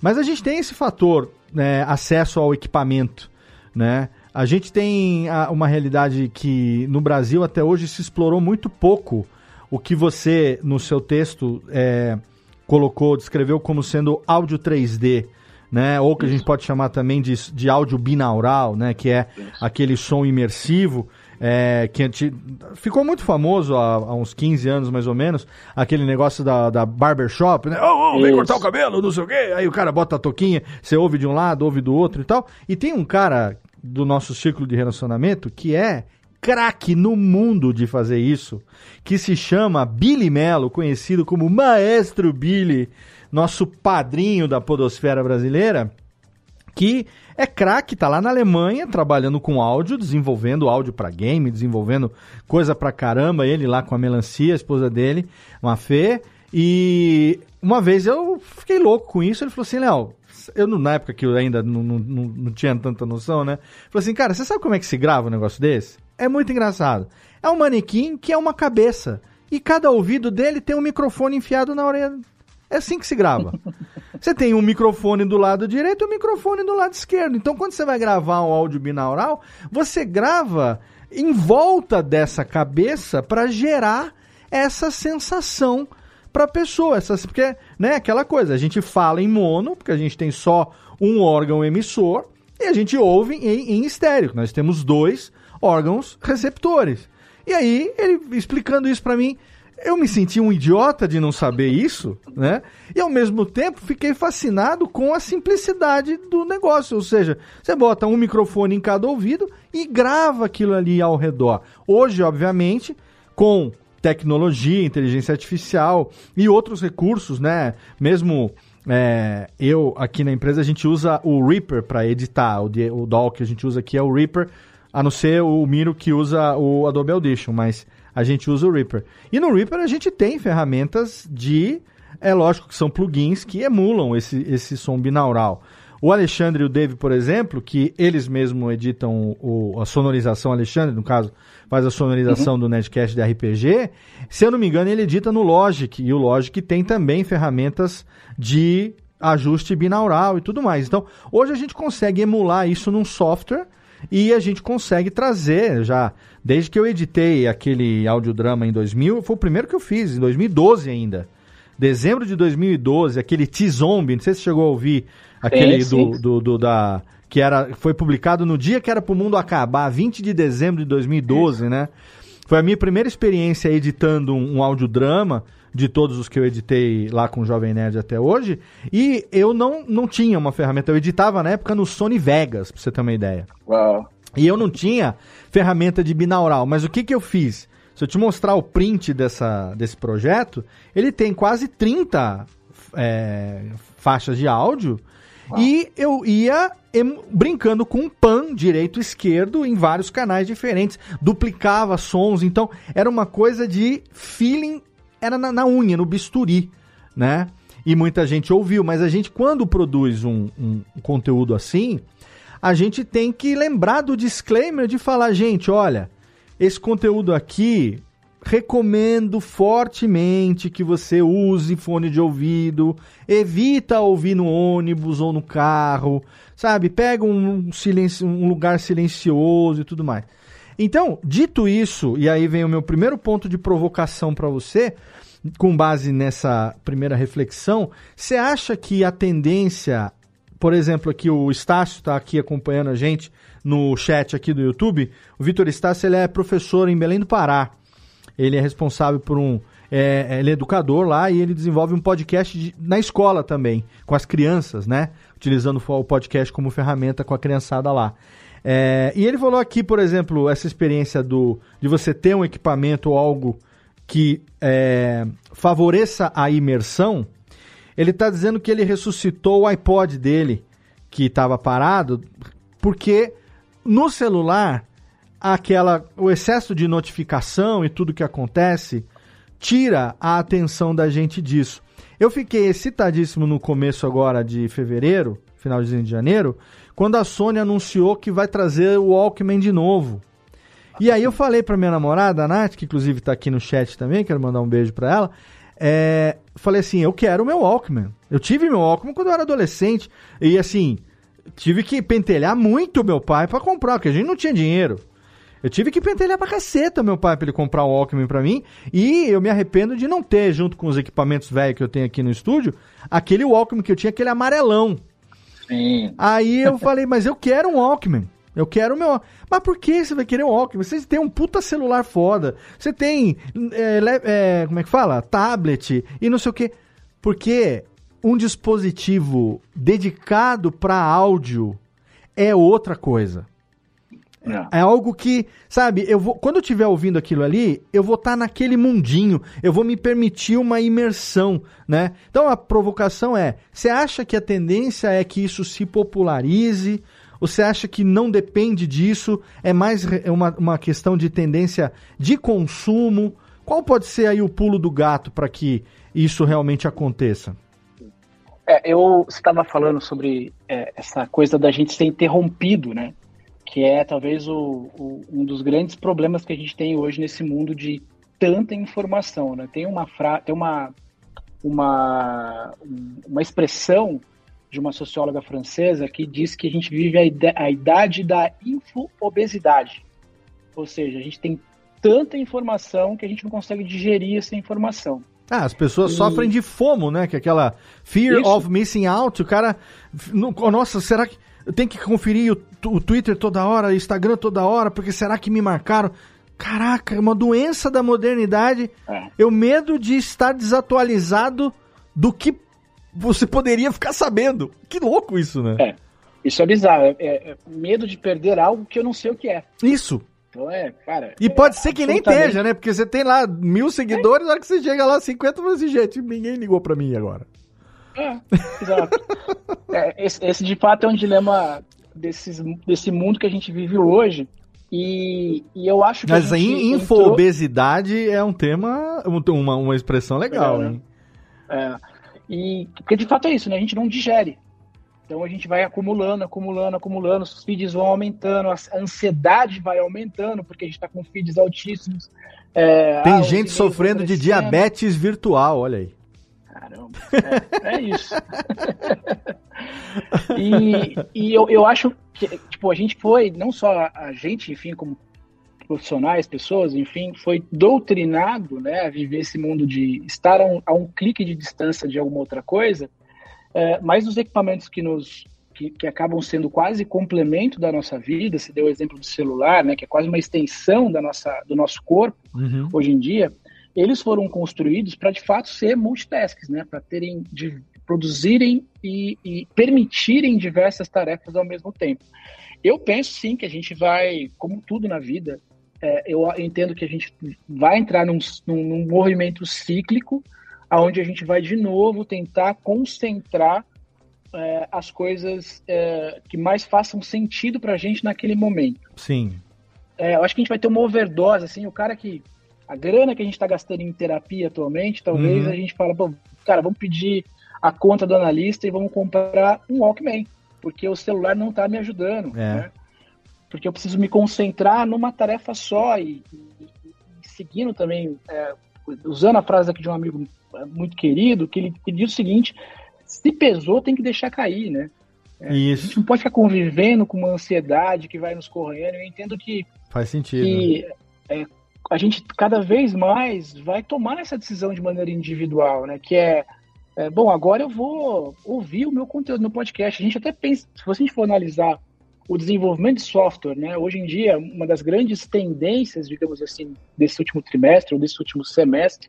Mas a gente tem esse fator, né, acesso ao equipamento, né? A gente tem a, uma realidade que no Brasil até hoje se explorou muito pouco o que você, no seu texto, é, colocou, descreveu como sendo áudio 3D né? Ou que a gente pode chamar também de, de áudio binaural, né? Que é aquele som imersivo. É, que gente, ficou muito famoso há, há, uns 15 anos mais ou menos, aquele negócio da, da barbershop, né? Oh, oh, vem cortar o cabelo, não sei o quê. Aí o cara bota a toquinha, você ouve de um lado, ouve do outro e tal. E tem um cara do nosso ciclo de relacionamento que é craque no mundo de fazer isso, que se chama Billy Mello, conhecido como Maestro Billy nosso padrinho da podosfera brasileira, que é craque, tá lá na Alemanha trabalhando com áudio, desenvolvendo áudio para game, desenvolvendo coisa pra caramba, ele lá com a melancia, a esposa dele, uma fê, e uma vez eu fiquei louco com isso, ele falou assim, Léo, eu na época que eu ainda não, não, não tinha tanta noção, né? Falou assim, cara, você sabe como é que se grava um negócio desse? É muito engraçado. É um manequim que é uma cabeça. E cada ouvido dele tem um microfone enfiado na orelha é assim que se grava. Você tem um microfone do lado direito e um microfone do lado esquerdo. Então, quando você vai gravar um áudio binaural, você grava em volta dessa cabeça para gerar essa sensação para a pessoa. Porque, né, aquela coisa, a gente fala em mono, porque a gente tem só um órgão emissor, e a gente ouve em, em estéreo. Nós temos dois órgãos receptores. E aí, ele explicando isso para mim, eu me senti um idiota de não saber isso, né? E ao mesmo tempo fiquei fascinado com a simplicidade do negócio. Ou seja, você bota um microfone em cada ouvido e grava aquilo ali ao redor. Hoje, obviamente, com tecnologia, inteligência artificial e outros recursos, né? Mesmo é, eu aqui na empresa a gente usa o Reaper para editar. O, o DAW que a gente usa aqui é o Reaper, a não ser o Miro que usa o Adobe Audition, mas a gente usa o Reaper. E no Reaper a gente tem ferramentas de. É lógico que são plugins que emulam esse, esse som binaural. O Alexandre e o Dave, por exemplo, que eles mesmos editam o, a sonorização, Alexandre, no caso, faz a sonorização uhum. do Netcast de RPG, se eu não me engano, ele edita no Logic, e o Logic tem também ferramentas de ajuste binaural e tudo mais. Então, hoje a gente consegue emular isso num software e a gente consegue trazer já, desde que eu editei aquele audiodrama em 2000, foi o primeiro que eu fiz, em 2012 ainda. Dezembro de 2012, aquele T-Zombie, não sei se chegou a ouvir aquele é, do, do, do, da que era foi publicado no dia que era para o mundo acabar, 20 de dezembro de 2012, né? Foi a minha primeira experiência editando um, um audiodrama de todos os que eu editei lá com o Jovem Nerd até hoje. E eu não, não tinha uma ferramenta. Eu editava na época no Sony Vegas, pra você ter uma ideia. Uau. E eu não tinha ferramenta de binaural. Mas o que, que eu fiz? Se eu te mostrar o print dessa, desse projeto, ele tem quase 30 é, faixas de áudio. Uau. E eu ia brincando com um pan direito e esquerdo em vários canais diferentes, duplicava sons, então era uma coisa de feeling era na, na unha, no bisturi, né? E muita gente ouviu, mas a gente, quando produz um, um conteúdo assim, a gente tem que lembrar do disclaimer de falar, gente, olha, esse conteúdo aqui recomendo fortemente que você use fone de ouvido, evita ouvir no ônibus ou no carro, sabe? Pega um, silencio, um lugar silencioso e tudo mais. Então, dito isso, e aí vem o meu primeiro ponto de provocação para você, com base nessa primeira reflexão, você acha que a tendência, por exemplo, aqui o Estácio está aqui acompanhando a gente no chat aqui do YouTube, o Vitor Estácio ele é professor em Belém do Pará. Ele é responsável por um é, ele é educador lá e ele desenvolve um podcast de, na escola também, com as crianças, né? Utilizando o podcast como ferramenta com a criançada lá. É, e ele falou aqui, por exemplo, essa experiência do, de você ter um equipamento ou algo que é, favoreça a imersão. Ele está dizendo que ele ressuscitou o iPod dele, que estava parado, porque no celular aquela o excesso de notificação e tudo que acontece tira a atenção da gente disso. Eu fiquei excitadíssimo no começo agora de fevereiro, finalzinho de janeiro, quando a Sony anunciou que vai trazer o Walkman de novo. E aí eu falei pra minha namorada, a Nath, que inclusive tá aqui no chat também, quero mandar um beijo pra ela. É, falei assim, eu quero o meu Walkman. Eu tive meu Walkman quando eu era adolescente. E assim, tive que pentelhar muito meu pai para comprar, porque a gente não tinha dinheiro. Eu tive que pentelhar pra caceta meu pai pra ele comprar o Walkman pra mim. E eu me arrependo de não ter, junto com os equipamentos velhos que eu tenho aqui no estúdio, aquele Walkman que eu tinha, aquele amarelão. Sim. Aí eu falei, mas eu quero um Walkman. Eu quero o meu. Mas por que você vai querer um Walkman? Você tem um puta celular foda. Você tem. É, é, como é que fala? Tablet e não sei o quê. Porque um dispositivo dedicado para áudio é outra coisa. É. é. algo que, sabe, eu vou, quando eu estiver ouvindo aquilo ali, eu vou estar tá naquele mundinho, eu vou me permitir uma imersão, né? Então a provocação é: você acha que a tendência é que isso se popularize? Você acha que não depende disso? É mais é uma, uma questão de tendência de consumo? Qual pode ser aí o pulo do gato para que isso realmente aconteça? É, eu estava falando sobre é, essa coisa da gente ser interrompido, né? que é talvez o, o, um dos grandes problemas que a gente tem hoje nesse mundo de tanta informação, né? Tem uma fra tem uma uma uma expressão de uma socióloga francesa que diz que a gente vive a, idade da info-obesidade. Ou seja, a gente tem tanta informação que a gente não consegue digerir essa informação. Ah, as pessoas e... sofrem de FOMO, né? Que é aquela fear Isso. of missing out. O cara, nossa, será que eu tenho que conferir o, o Twitter toda hora, o Instagram toda hora, porque será que me marcaram? Caraca, é uma doença da modernidade. É. Eu medo de estar desatualizado do que você poderia ficar sabendo. Que louco isso, né? É. Isso é bizarro. É, é, é medo de perder algo que eu não sei o que é. Isso. Então é, cara. E é, pode ser que nem esteja, né? Porque você tem lá mil seguidores, na hora que você chega lá, 50, você assim, gente, ninguém ligou pra mim agora. É, exato. é, esse, esse, de fato é um dilema desses, desse mundo que a gente vive hoje. E, e eu acho que. Mas a infoobesidade entrou... é um tema, uma, uma expressão legal, legal né? É. E, porque de fato é isso, né? A gente não digere. Então a gente vai acumulando, acumulando, acumulando, os feeds vão aumentando, a ansiedade vai aumentando, porque a gente está com feeds altíssimos. É, Tem ah, gente sofrendo de diabetes virtual, olha aí. Caramba, é, é isso. e, e eu, eu acho que tipo, a gente foi, não só a gente, enfim, como profissionais, pessoas, enfim, foi doutrinado né, a viver esse mundo de estar a um, a um clique de distância de alguma outra coisa, é, mas os equipamentos que nos que, que, acabam sendo quase complemento da nossa vida, se deu o exemplo do celular, né, que é quase uma extensão da nossa, do nosso corpo uhum. hoje em dia, eles foram construídos para de fato ser multitasks, né, para terem de produzirem e, e permitirem diversas tarefas ao mesmo tempo. Eu penso sim que a gente vai, como tudo na vida, é, eu entendo que a gente vai entrar num, num, num, movimento cíclico, aonde a gente vai de novo tentar concentrar é, as coisas é, que mais façam sentido para a gente naquele momento. Sim. É, eu acho que a gente vai ter uma overdose, assim, o cara que a grana que a gente está gastando em terapia atualmente, talvez uhum. a gente fala, bom, cara, vamos pedir a conta do analista e vamos comprar um Walkman, porque o celular não está me ajudando, é. né? Porque eu preciso me concentrar numa tarefa só e, e, e seguindo também, é, usando a frase aqui de um amigo muito querido, que ele, diz o seguinte: se pesou, tem que deixar cair, né? É, Isso. A gente não pode ficar convivendo com uma ansiedade que vai nos correndo. Eu entendo que. Faz sentido. Que, é, a gente cada vez mais vai tomar essa decisão de maneira individual, né? Que é, é, bom, agora eu vou ouvir o meu conteúdo no podcast. A gente até pensa, se gente for analisar o desenvolvimento de software, né? Hoje em dia, uma das grandes tendências, digamos assim, desse último trimestre ou desse último semestre,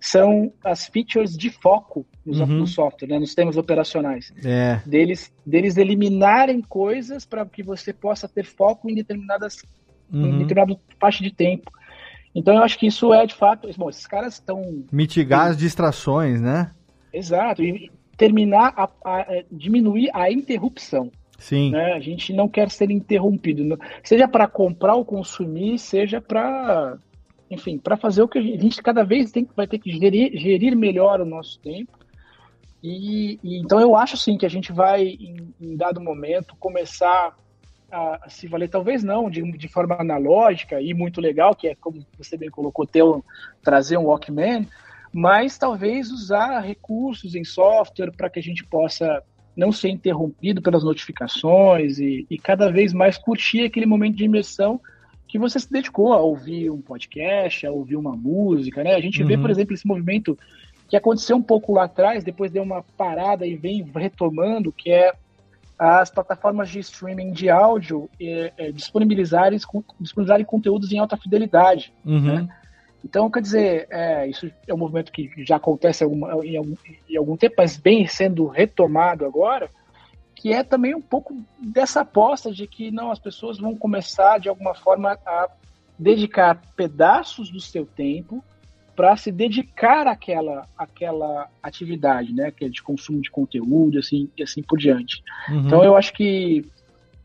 são as features de foco no, uhum. software, né? nos sistemas operacionais. É. Deles, deles eliminarem coisas para que você possa ter foco em determinadas uhum. em determinada parte de tempo. Então eu acho que isso é de fato. Bom, esses caras estão. Mitigar as distrações, né? Exato. E terminar a, a, a diminuir a interrupção. Sim. Né? A gente não quer ser interrompido, seja para comprar ou consumir, seja para, enfim, para fazer o que a gente, cada vez tem, vai ter que gerir, gerir melhor o nosso tempo. E, e, então eu acho sim que a gente vai, em, em dado momento, começar a, se valer, talvez não de, de forma analógica e muito legal, que é como você bem colocou, ter um, trazer um Walkman, mas talvez usar recursos em software para que a gente possa não ser interrompido pelas notificações e, e, cada vez mais curtir aquele momento de imersão que você se dedicou a ouvir um podcast, a ouvir uma música, né? A gente uhum. vê, por exemplo, esse movimento que aconteceu um pouco lá atrás, depois deu uma parada e vem retomando, que é as plataformas de streaming de áudio é, é, disponibilizarem, disponibilizarem conteúdos em alta fidelidade, uhum. né? Então, quer dizer, é, isso é um movimento que já acontece alguma, em, algum, em algum tempo, mas vem sendo retomado agora, que é também um pouco dessa aposta de que não as pessoas vão começar de alguma forma a dedicar pedaços do seu tempo para se dedicar àquela, àquela atividade, né, que é de consumo de conteúdo, assim, e assim por diante. Uhum. Então eu acho que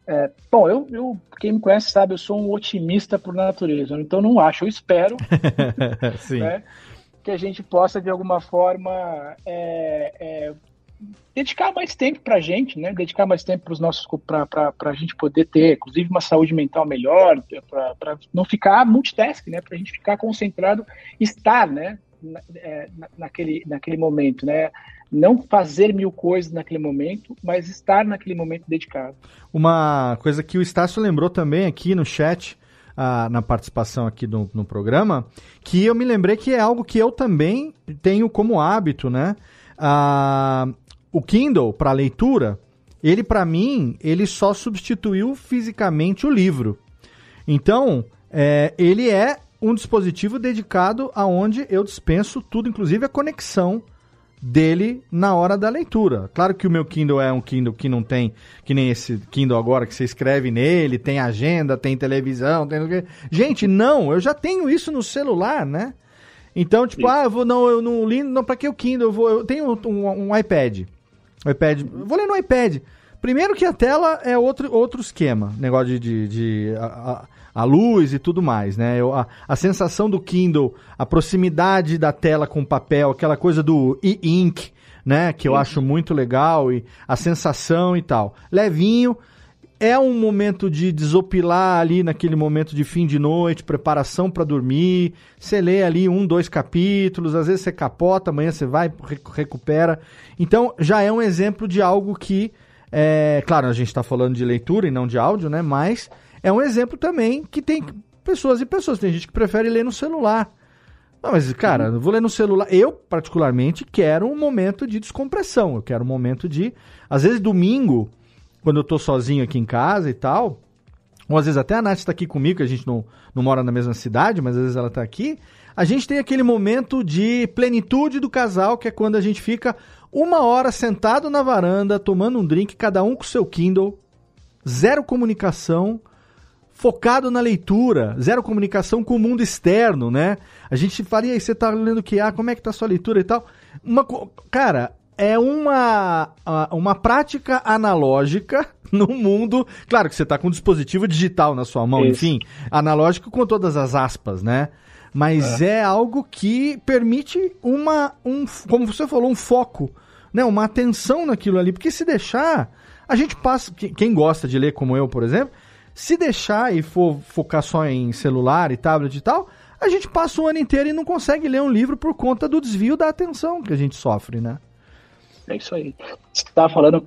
é, bom, eu, eu, quem me conhece sabe, eu sou um otimista por natureza, então não acho, eu espero né, que a gente possa, de alguma forma, é, é, dedicar mais tempo para a gente, né? dedicar mais tempo para os nossos para a gente poder ter, inclusive, uma saúde mental melhor, para não ficar multitask, né? para a gente ficar concentrado, estar né? Na, é, naquele, naquele momento, né? Não fazer mil coisas naquele momento, mas estar naquele momento dedicado. Uma coisa que o Estácio lembrou também aqui no chat, ah, na participação aqui no, no programa, que eu me lembrei que é algo que eu também tenho como hábito, né? Ah, o Kindle para leitura, ele para mim, ele só substituiu fisicamente o livro. Então, é, ele é um dispositivo dedicado aonde eu dispenso tudo, inclusive a conexão dele na hora da leitura. Claro que o meu Kindle é um Kindle que não tem, que nem esse Kindle agora, que você escreve nele, tem agenda, tem televisão, tem... Gente, não, eu já tenho isso no celular, né? Então, tipo, Sim. ah, eu vou, não, eu não li, não, pra que o Kindle? Eu, vou, eu tenho um, um, iPad. O iPad, vou ler no iPad. Primeiro que a tela é outro, outro esquema, negócio de, de, de a, a, a, luz e tudo mais, né? Eu, a, a sensação do Kindle, a proximidade da tela com o papel, aquela coisa do e-ink, né? Que eu Sim. acho muito legal e a sensação e tal. Levinho, é um momento de desopilar ali naquele momento de fim de noite, preparação para dormir. Você lê ali um, dois capítulos, às vezes você capota, amanhã você vai, recupera. Então já é um exemplo de algo que, é, claro, a gente está falando de leitura e não de áudio, né? Mas é um exemplo também que tem pessoas e pessoas. Tem gente que prefere ler no celular. Não, mas, cara, eu vou ler no celular. Eu, particularmente, quero um momento de descompressão. Eu quero um momento de. Às vezes, domingo quando eu tô sozinho aqui em casa e tal, ou às vezes até a Nath está aqui comigo, que a gente não, não mora na mesma cidade, mas às vezes ela está aqui, a gente tem aquele momento de plenitude do casal, que é quando a gente fica uma hora sentado na varanda, tomando um drink, cada um com seu Kindle, zero comunicação, focado na leitura, zero comunicação com o mundo externo, né? A gente faria, aí você tá lendo o que? Ah, como é que tá a sua leitura e tal? Uma, cara, é uma, uma prática analógica no mundo. Claro que você está com um dispositivo digital na sua mão, Isso. enfim, analógico com todas as aspas, né? Mas é. é, algo que permite uma, um, como você falou, um foco, né? Uma atenção naquilo ali. Porque se deixar, a gente passa. Quem gosta de ler, como eu, por exemplo, se deixar e for focar só em celular e tablet e tal, a gente passa o ano inteiro e não consegue ler um livro por conta do desvio da atenção que a gente sofre, né? É isso aí. Você estava falando,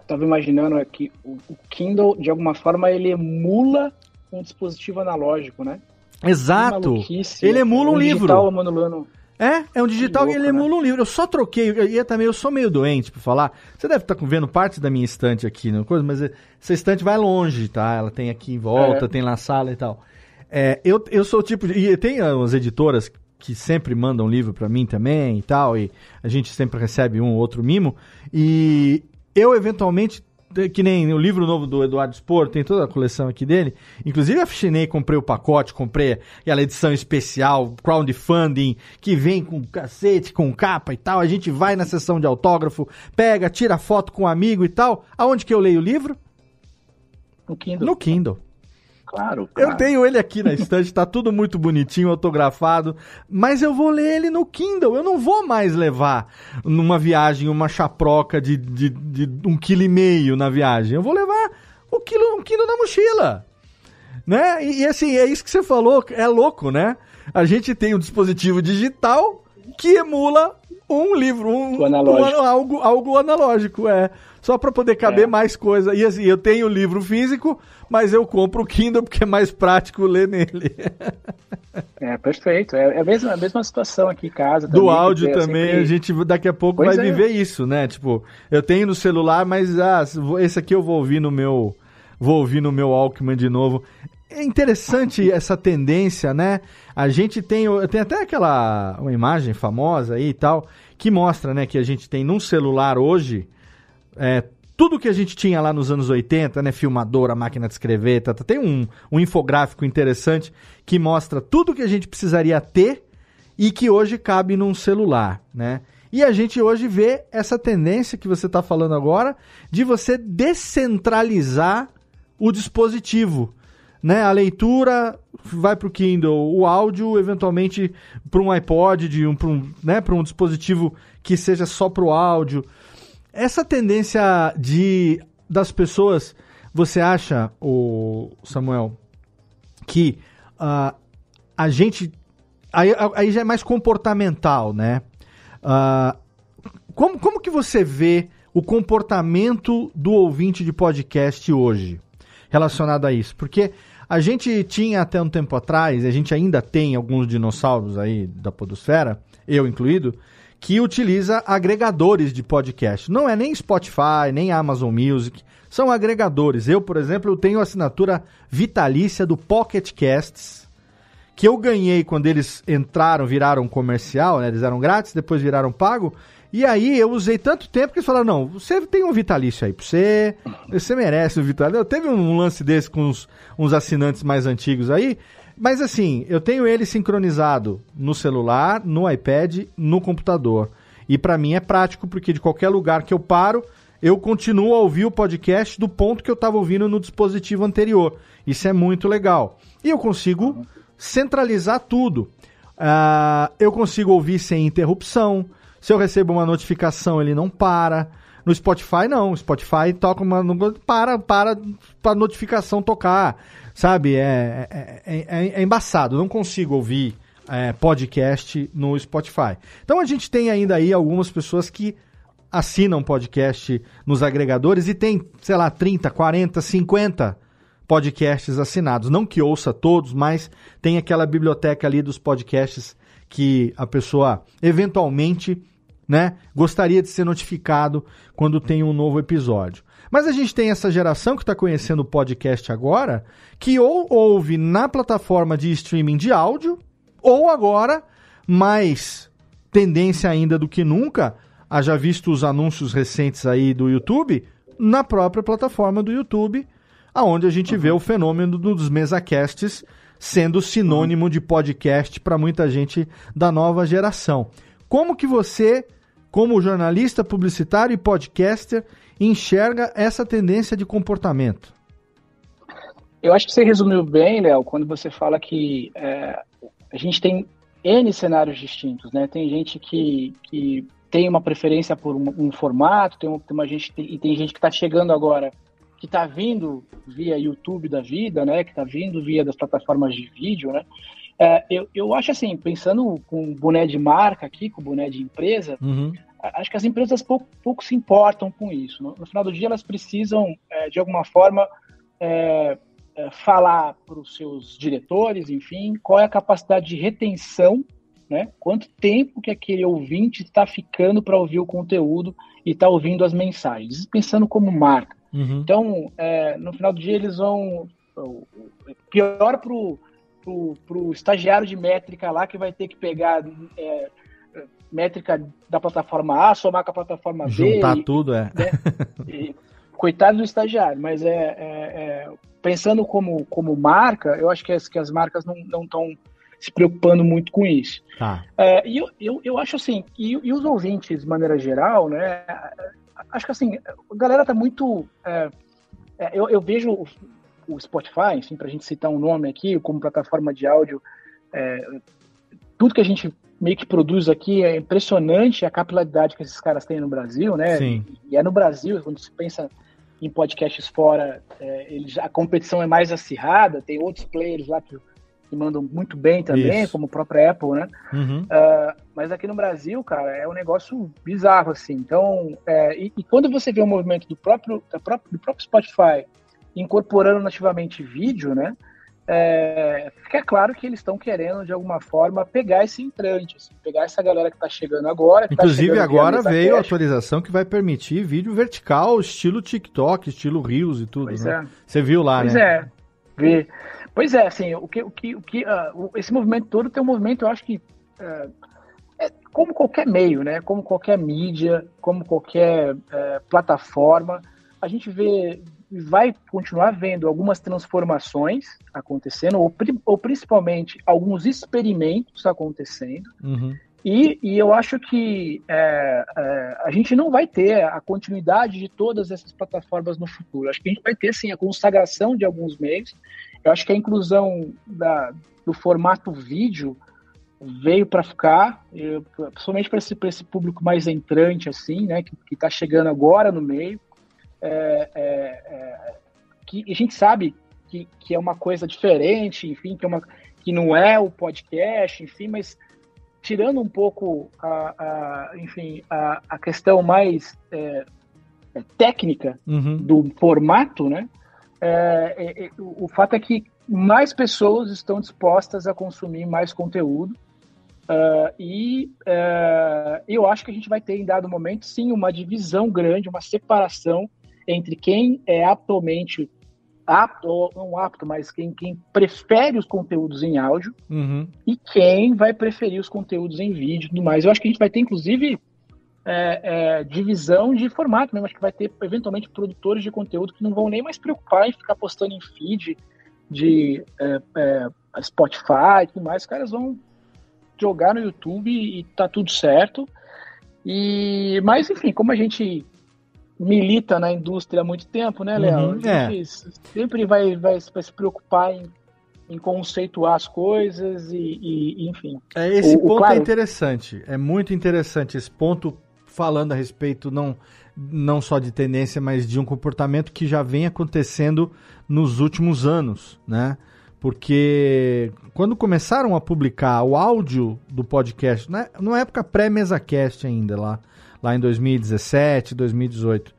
estava imaginando aqui, o, Kindle, de alguma forma, ele emula um dispositivo analógico, né? Exato. Ele emula um, um livro. Emulando... É, é um digital louco, e ele emula né? um livro. Eu só troquei, e também eu sou meio doente para falar. Você deve estar tá vendo parte da minha estante aqui, não coisa, mas essa estante vai longe, tá? Ela tem aqui em volta, é. tem na sala e tal. É, eu, eu sou o tipo de, e tem as editoras que sempre mandam livro para mim também e tal, e a gente sempre recebe um ou outro mimo. E eu, eventualmente, que nem o livro novo do Eduardo Spor, tem toda a coleção aqui dele. Inclusive, afinei, comprei o pacote, comprei aquela edição especial, crowdfunding, que vem com cacete, com capa e tal. A gente vai na sessão de autógrafo, pega, tira foto com um amigo e tal. Aonde que eu leio o livro? No Kindle. No Kindle. Claro, claro. Eu tenho ele aqui na estante, tá tudo muito bonitinho, autografado, mas eu vou ler ele no Kindle. Eu não vou mais levar numa viagem uma chaproca de, de, de um quilo e meio na viagem. Eu vou levar o quilo, um quilo na mochila. Né? E, e assim, é isso que você falou, é louco, né? A gente tem um dispositivo digital que emula um livro, um, um algo, algo analógico, é. Só para poder caber é. mais coisa. E assim, eu tenho o livro físico, mas eu compro o Kindle porque é mais prático ler nele. É, perfeito. É, é a mesma, a mesma situação aqui em casa. Do áudio também, sempre... a gente daqui a pouco pois vai é. viver isso, né? Tipo, eu tenho no celular, mas ah, esse aqui eu vou ouvir no meu. Vou ouvir no meu Walkman de novo. É interessante essa tendência, né? A gente tem, tem até aquela uma imagem famosa aí e tal, que mostra, né, que a gente tem num celular hoje é, tudo que a gente tinha lá nos anos 80, né? Filmadora, máquina de escrever, tá, tá, tem um, um infográfico interessante que mostra tudo que a gente precisaria ter e que hoje cabe num celular, né? E a gente hoje vê essa tendência que você está falando agora de você descentralizar o dispositivo. Né? A leitura vai para o Kindle, o áudio eventualmente para um iPod, de um, para um, né, um dispositivo que seja só para o áudio. Essa tendência de das pessoas, você acha, o Samuel, que uh, a gente aí, aí já é mais comportamental, né? Uh, como, como que você vê o comportamento do ouvinte de podcast hoje relacionado a isso? Porque a gente tinha até um tempo atrás, a gente ainda tem alguns dinossauros aí da podosfera, eu incluído, que utiliza agregadores de podcast. Não é nem Spotify, nem Amazon Music, são agregadores. Eu, por exemplo, tenho assinatura vitalícia do Pocket Casts, que eu ganhei quando eles entraram, viraram comercial, né? Eles eram grátis, depois viraram pago. E aí eu usei tanto tempo que eles falaram: não, você tem um vitalício aí pra você, você merece um vitalício. Eu teve um lance desse com uns, uns assinantes mais antigos aí. Mas assim, eu tenho ele sincronizado no celular, no iPad, no computador. E para mim é prático porque de qualquer lugar que eu paro, eu continuo a ouvir o podcast do ponto que eu estava ouvindo no dispositivo anterior. Isso é muito legal. E eu consigo centralizar tudo. Uh, eu consigo ouvir sem interrupção. Se eu recebo uma notificação, ele não para. No Spotify, não. O Spotify toca uma. Para, para, para notificação tocar. Sabe? É, é, é, é embaçado. Não consigo ouvir é, podcast no Spotify. Então a gente tem ainda aí algumas pessoas que assinam podcast nos agregadores e tem, sei lá, 30, 40, 50 podcasts assinados. Não que ouça todos, mas tem aquela biblioteca ali dos podcasts que a pessoa eventualmente né, gostaria de ser notificado quando tem um novo episódio. Mas a gente tem essa geração que está conhecendo o podcast agora, que ou ouve na plataforma de streaming de áudio, ou agora, mais tendência ainda do que nunca, haja visto os anúncios recentes aí do YouTube, na própria plataforma do YouTube, aonde a gente uhum. vê o fenômeno dos mesacasts sendo sinônimo de podcast para muita gente da nova geração. Como que você, como jornalista, publicitário e podcaster, enxerga essa tendência de comportamento? Eu acho que você resumiu bem, Léo, quando você fala que é, a gente tem N cenários distintos, né? Tem gente que, que tem uma preferência por um, um formato, tem, tem, uma gente e tem gente que está chegando agora que está vindo via YouTube da vida, né? Que está vindo via das plataformas de vídeo, né? É, eu, eu acho assim, pensando com boné de marca aqui, com boné de empresa, uhum. Acho que as empresas pouco, pouco se importam com isso. No, no final do dia, elas precisam, é, de alguma forma, é, é, falar para os seus diretores, enfim, qual é a capacidade de retenção, né? Quanto tempo que aquele ouvinte está ficando para ouvir o conteúdo e está ouvindo as mensagens, pensando como marca. Uhum. Então, é, no final do dia, eles vão. Pior para o estagiário de métrica lá que vai ter que pegar é, métrica da plataforma A, somar com a plataforma B. Juntar tudo, é. Né? E, coitado do estagiário, mas é, é, é, pensando como, como marca, eu acho que as, que as marcas não estão se preocupando muito com isso. Tá. É, e eu, eu, eu acho assim, e, e, os ouvintes, de maneira geral, né, acho que assim, a galera tá muito. É, é, eu, eu vejo o, o Spotify, para a gente citar um nome aqui, como plataforma de áudio, é, tudo que a gente meio que produz aqui é impressionante a capilaridade que esses caras têm no Brasil, né? Sim. E é no Brasil, quando se pensa em podcasts fora, é, eles, a competição é mais acirrada, tem outros players lá que, que mandam muito bem também, Isso. como o próprio Apple, né? Uhum. Uh, mas aqui no Brasil, cara, é um negócio bizarro, assim. Então, é, e, e, quando você vê o movimento do próprio, própria, do próprio Spotify incorporando nativamente vídeo, né? É, fica claro que eles estão querendo, de alguma forma, pegar esse entrante, assim, pegar essa galera que está chegando agora. Tá Inclusive, tá agora veio a atualização que vai permitir vídeo vertical, estilo TikTok, estilo Reels e tudo. Pois né? é. Você viu lá, pois né? Pois é. Pois é, assim, o que, o que, o que uh, esse movimento todo tem um movimento, eu acho que. Uh, é como qualquer meio, né? Como qualquer mídia, como qualquer uh, plataforma, a gente vê vai continuar vendo algumas transformações acontecendo, ou, ou principalmente alguns experimentos acontecendo. Uhum. E, e, eu acho que é, é, a gente não vai ter a continuidade de todas essas plataformas no futuro. Acho que a gente vai ter, sim, a consagração de alguns meios. Eu acho que a inclusão da, do formato vídeo veio para ficar, eu, principalmente para esse, esse público mais entrante, assim, né, que está chegando agora no meio é, é, é, que a gente sabe que, que é uma coisa diferente, enfim, que, é uma, que não é o podcast, enfim, mas tirando um pouco a, a enfim, a, a, questão mais é, é técnica uhum. do formato, né? O, o fato é que mais pessoas estão dispostas a consumir mais conteúdo Uh, e uh, eu acho que a gente vai ter, em dado momento, sim, uma divisão grande, uma separação entre quem é atualmente apto, ou não apto, mas quem, quem prefere os conteúdos em áudio uhum. e quem vai preferir os conteúdos em vídeo e tudo mais. Eu acho que a gente vai ter, inclusive, é, é, divisão de formato mesmo. Acho que vai ter, eventualmente, produtores de conteúdo que não vão nem mais preocupar em ficar postando em feed de é, é Spotify e tudo mais. Os caras vão jogar no YouTube e tá tudo certo. E, mas, enfim, como a gente milita na indústria há muito tempo, né, Léo? Uhum, a gente é. sempre vai, vai, vai, se preocupar em, em conceituar as coisas e, e enfim. É, esse o, ponto o, é claro... é interessante, é muito interessante esse ponto falando a respeito não, não só de tendência, mas de um comportamento que já vem acontecendo nos últimos anos, né? Porque quando começaram a publicar o áudio do podcast, né, na época pré-MesaCast ainda, lá, lá em 2017, 2018,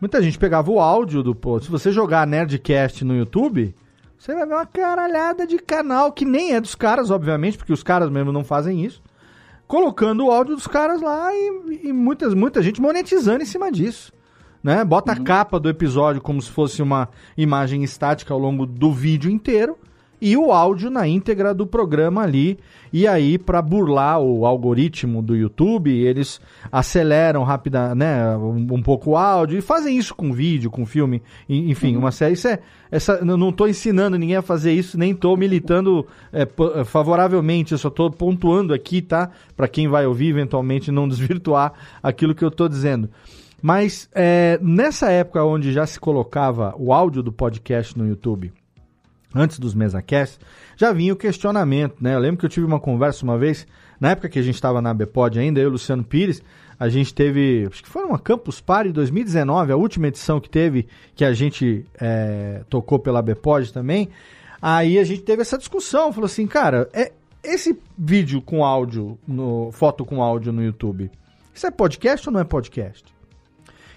muita gente pegava o áudio do... Se você jogar Nerdcast no YouTube, você vai ver uma caralhada de canal que nem é dos caras, obviamente, porque os caras mesmo não fazem isso, colocando o áudio dos caras lá e, e muitas, muita gente monetizando em cima disso né? Bota uhum. a capa do episódio como se fosse uma imagem estática ao longo do vídeo inteiro e o áudio na íntegra do programa ali. E aí, para burlar o algoritmo do YouTube, eles aceleram rápida, né, um, um, pouco o áudio e fazem isso com vídeo, com filme, enfim, uhum. uma série. Isso é, essa, não estou ensinando ninguém a fazer isso, nem estou militando é, favoravelmente, eu só estou pontuando aqui, tá? Para quem vai ouvir, eventualmente não desvirtuar aquilo que eu estou dizendo. Mas é, nessa época onde já se colocava o áudio do podcast no YouTube, antes dos MesaCasts, já vinha o questionamento, né? Eu lembro que eu tive uma conversa uma vez, na época que a gente estava na Bpod ainda, eu e o Luciano Pires, a gente teve, acho que foi uma Campus Party 2019, a última edição que teve, que a gente é, tocou pela Bpod também. Aí a gente teve essa discussão, falou assim, cara, é, esse vídeo com áudio, no, foto com áudio no YouTube, isso é podcast ou não é podcast?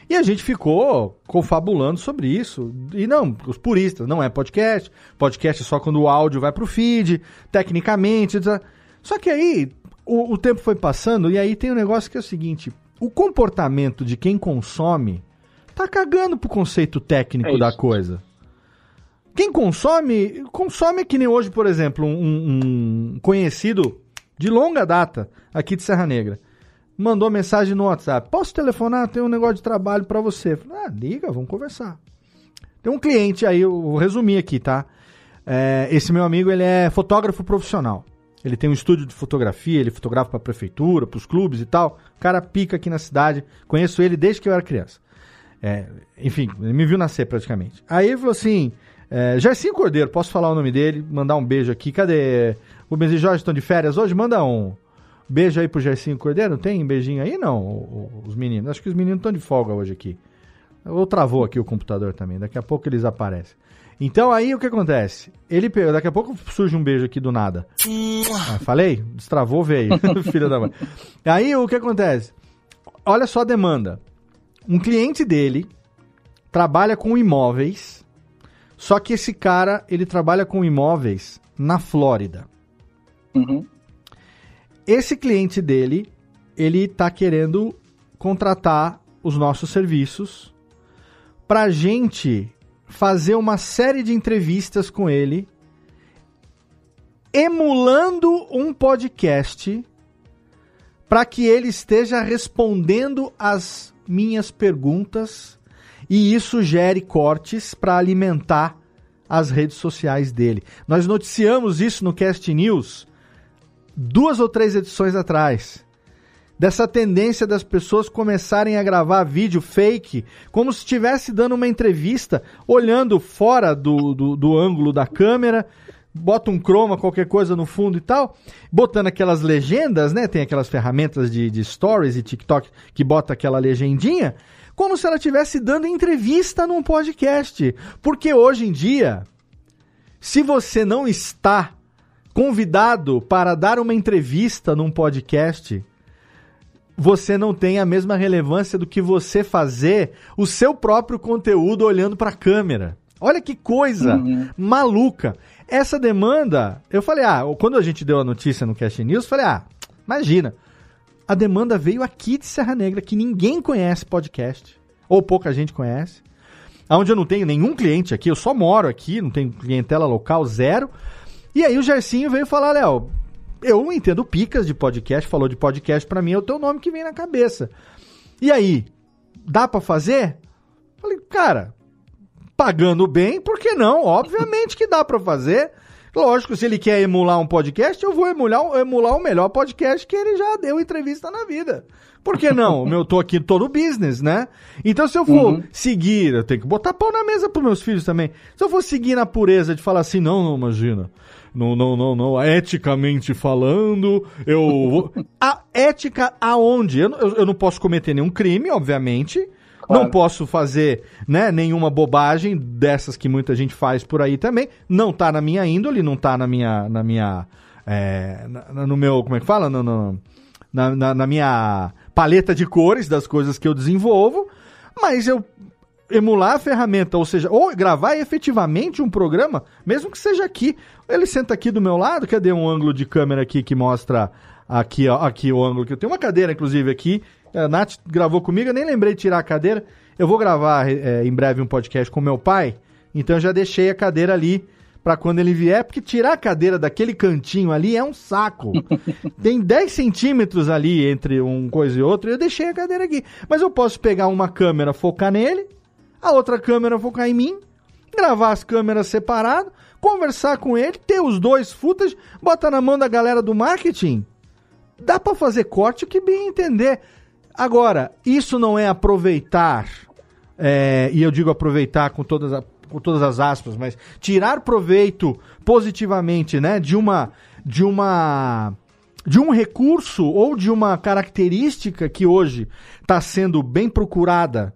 E a gente ficou confabulando sobre isso. E não, os puristas, não é podcast. Podcast é só quando o áudio vai pro feed, tecnicamente. Só que aí o, o tempo foi passando e aí tem um negócio que é o seguinte: o comportamento de quem consome tá cagando pro conceito técnico é da coisa. Quem consome, consome que nem hoje, por exemplo, um, um conhecido de longa data aqui de Serra Negra mandou mensagem no WhatsApp. Posso telefonar? Tem um negócio de trabalho para você. Falei, ah, liga, vamos conversar. Tem um cliente aí, eu vou resumir aqui, tá? É, esse meu amigo, ele é fotógrafo profissional. Ele tem um estúdio de fotografia, ele fotografa para a prefeitura, para os clubes e tal. Cara pica aqui na cidade. Conheço ele desde que eu era criança. É, enfim, ele me viu nascer praticamente. Aí ele falou assim: é, Jairzinho Cordeiro, posso falar o nome dele? Mandar um beijo aqui. Cadê? O e Jorge estão de férias hoje? Manda um. Beijo aí pro Gercinho Cordeiro. Tem beijinho aí? Não, os meninos. Acho que os meninos estão de folga hoje aqui. Ou travou aqui o computador também. Daqui a pouco eles aparecem. Então aí o que acontece? Ele daqui a pouco surge um beijo aqui do nada. Ah, falei? Destravou, veio. Filho da mãe. Aí o que acontece? Olha só a demanda. Um cliente dele trabalha com imóveis, só que esse cara, ele trabalha com imóveis na Flórida. Uhum. Esse cliente dele, ele está querendo contratar os nossos serviços para gente fazer uma série de entrevistas com ele, emulando um podcast para que ele esteja respondendo as minhas perguntas e isso gere cortes para alimentar as redes sociais dele. Nós noticiamos isso no Cast News duas ou três edições atrás. Dessa tendência das pessoas começarem a gravar vídeo fake, como se estivesse dando uma entrevista, olhando fora do, do, do ângulo da câmera, bota um croma, qualquer coisa no fundo e tal, botando aquelas legendas, né? Tem aquelas ferramentas de, de stories e TikTok que bota aquela legendinha, como se ela estivesse dando entrevista num podcast. Porque hoje em dia, se você não está convidado para dar uma entrevista num podcast, você não tem a mesma relevância do que você fazer o seu próprio conteúdo olhando para a câmera. Olha que coisa uhum. maluca. Essa demanda, eu falei, ah, quando a gente deu a notícia no Cast News, eu falei, ah, imagina. A demanda veio aqui de Serra Negra, que ninguém conhece podcast, ou pouca gente conhece. Onde eu não tenho nenhum cliente aqui, eu só moro aqui, não tenho clientela local, zero. E aí o Gercinho veio falar, Léo, eu entendo picas de podcast, falou de podcast para mim, é o teu nome que vem na cabeça. E aí, dá para fazer? Falei, cara, pagando bem, por que não? Obviamente que dá para fazer. Lógico, se ele quer emular um podcast, eu vou emular, emular o melhor podcast que ele já deu entrevista na vida. Por que não? eu tô aqui todo business, né? Então, se eu for uhum. seguir, eu tenho que botar pau na mesa pros meus filhos também. Se eu for seguir na pureza de falar assim, não, não, imagina. Não, não, não, não. Eticamente falando, eu. A ética aonde? Eu, eu, eu não posso cometer nenhum crime, obviamente. Claro. Não posso fazer né, nenhuma bobagem dessas que muita gente faz por aí também. Não tá na minha índole, não tá na minha. Na minha é, na, no meu. Como é que fala? No, no na, na, na minha paleta de cores das coisas que eu desenvolvo. Mas eu emular a ferramenta, ou seja, ou gravar efetivamente um programa, mesmo que seja aqui. Ele senta aqui do meu lado, cadê um ângulo de câmera aqui que mostra aqui, ó, aqui o ângulo que eu tenho uma cadeira inclusive aqui a Nath gravou comigo, eu nem lembrei de tirar a cadeira. Eu vou gravar é, em breve um podcast com meu pai, então eu já deixei a cadeira ali para quando ele vier, porque tirar a cadeira daquele cantinho ali é um saco. Tem 10 centímetros ali entre um coisa e outra, e eu deixei a cadeira aqui. Mas eu posso pegar uma câmera, focar nele, a outra câmera focar em mim, gravar as câmeras separado, conversar com ele, ter os dois footage, botar na mão da galera do marketing. Dá para fazer corte o que bem entender. Agora, isso não é aproveitar, é, e eu digo aproveitar com todas, a, com todas as aspas, mas tirar proveito positivamente, né, de uma, de uma, de um recurso ou de uma característica que hoje está sendo bem procurada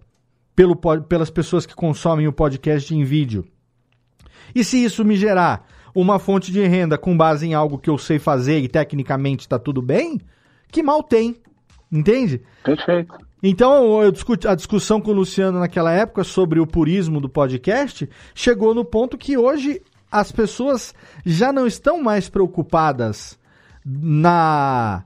pelo, pelas pessoas que consomem o podcast em vídeo. E se isso me gerar uma fonte de renda com base em algo que eu sei fazer e tecnicamente está tudo bem, que mal tem. Entende? Perfeito. Então, eu discuti, a discussão com o Luciano naquela época sobre o purismo do podcast chegou no ponto que hoje as pessoas já não estão mais preocupadas na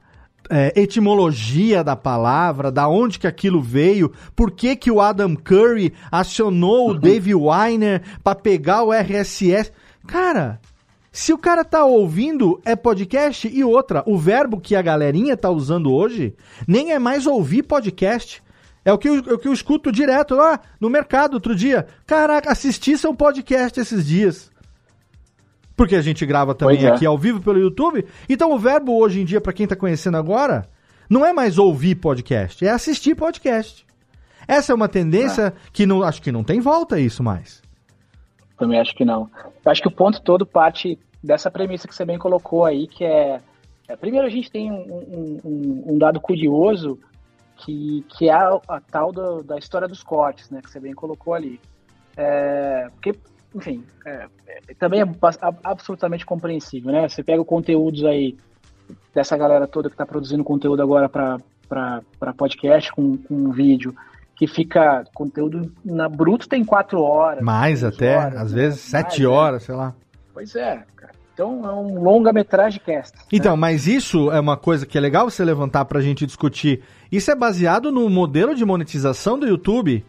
é, etimologia da palavra, da onde que aquilo veio, por que, que o Adam Curry acionou o. Dave Weiner para pegar o RSS. Cara, se o cara tá ouvindo, é podcast. E outra, o verbo que a galerinha tá usando hoje nem é mais ouvir podcast. É o que eu, é o que eu escuto direto lá no mercado outro dia. Caraca, assisti seu podcast esses dias. Porque a gente grava também é. aqui ao vivo pelo YouTube. Então o verbo hoje em dia, para quem tá conhecendo agora, não é mais ouvir podcast, é assistir podcast. Essa é uma tendência ah. que não, acho que não tem volta isso mais. Também acho que não. Eu acho que o ponto todo parte dessa premissa que você bem colocou aí, que é, é primeiro a gente tem um, um, um, dado curioso que, que é a, a tal do, da história dos cortes, né, que você bem colocou ali. É, porque, enfim, é, é, também é absolutamente compreensível, né? Você pega conteúdos aí dessa galera toda que está produzindo conteúdo agora para podcast com, com vídeo, que fica conteúdo na bruto tem quatro horas. Mais até, horas, às né? vezes sete mais, horas, né? sei lá. Pois é, cara. Então é um longa-metragem cast. Então, né? mas isso é uma coisa que é legal você levantar pra gente discutir. Isso é baseado no modelo de monetização do YouTube,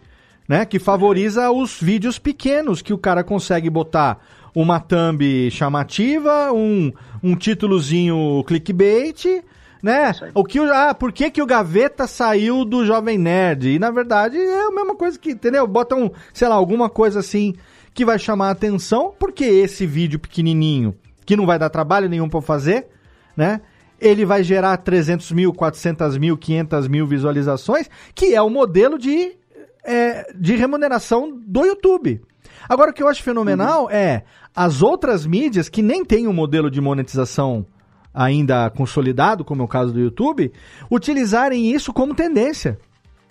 né? Que favoriza os vídeos pequenos, que o cara consegue botar uma thumb chamativa, um, um títulozinho clickbait, né? O que ah, por que, que o Gaveta saiu do Jovem Nerd? E na verdade é a mesma coisa que, entendeu? Bota um, sei lá, alguma coisa assim que vai chamar a atenção, porque esse vídeo pequenininho, que não vai dar trabalho nenhum para fazer, né? Ele vai gerar 300 mil, 400 mil, 500 mil visualizações, que é o modelo de, é, de remuneração do YouTube. Agora, o que eu acho fenomenal uhum. é as outras mídias que nem têm um modelo de monetização ainda consolidado, como é o caso do YouTube, utilizarem isso como tendência.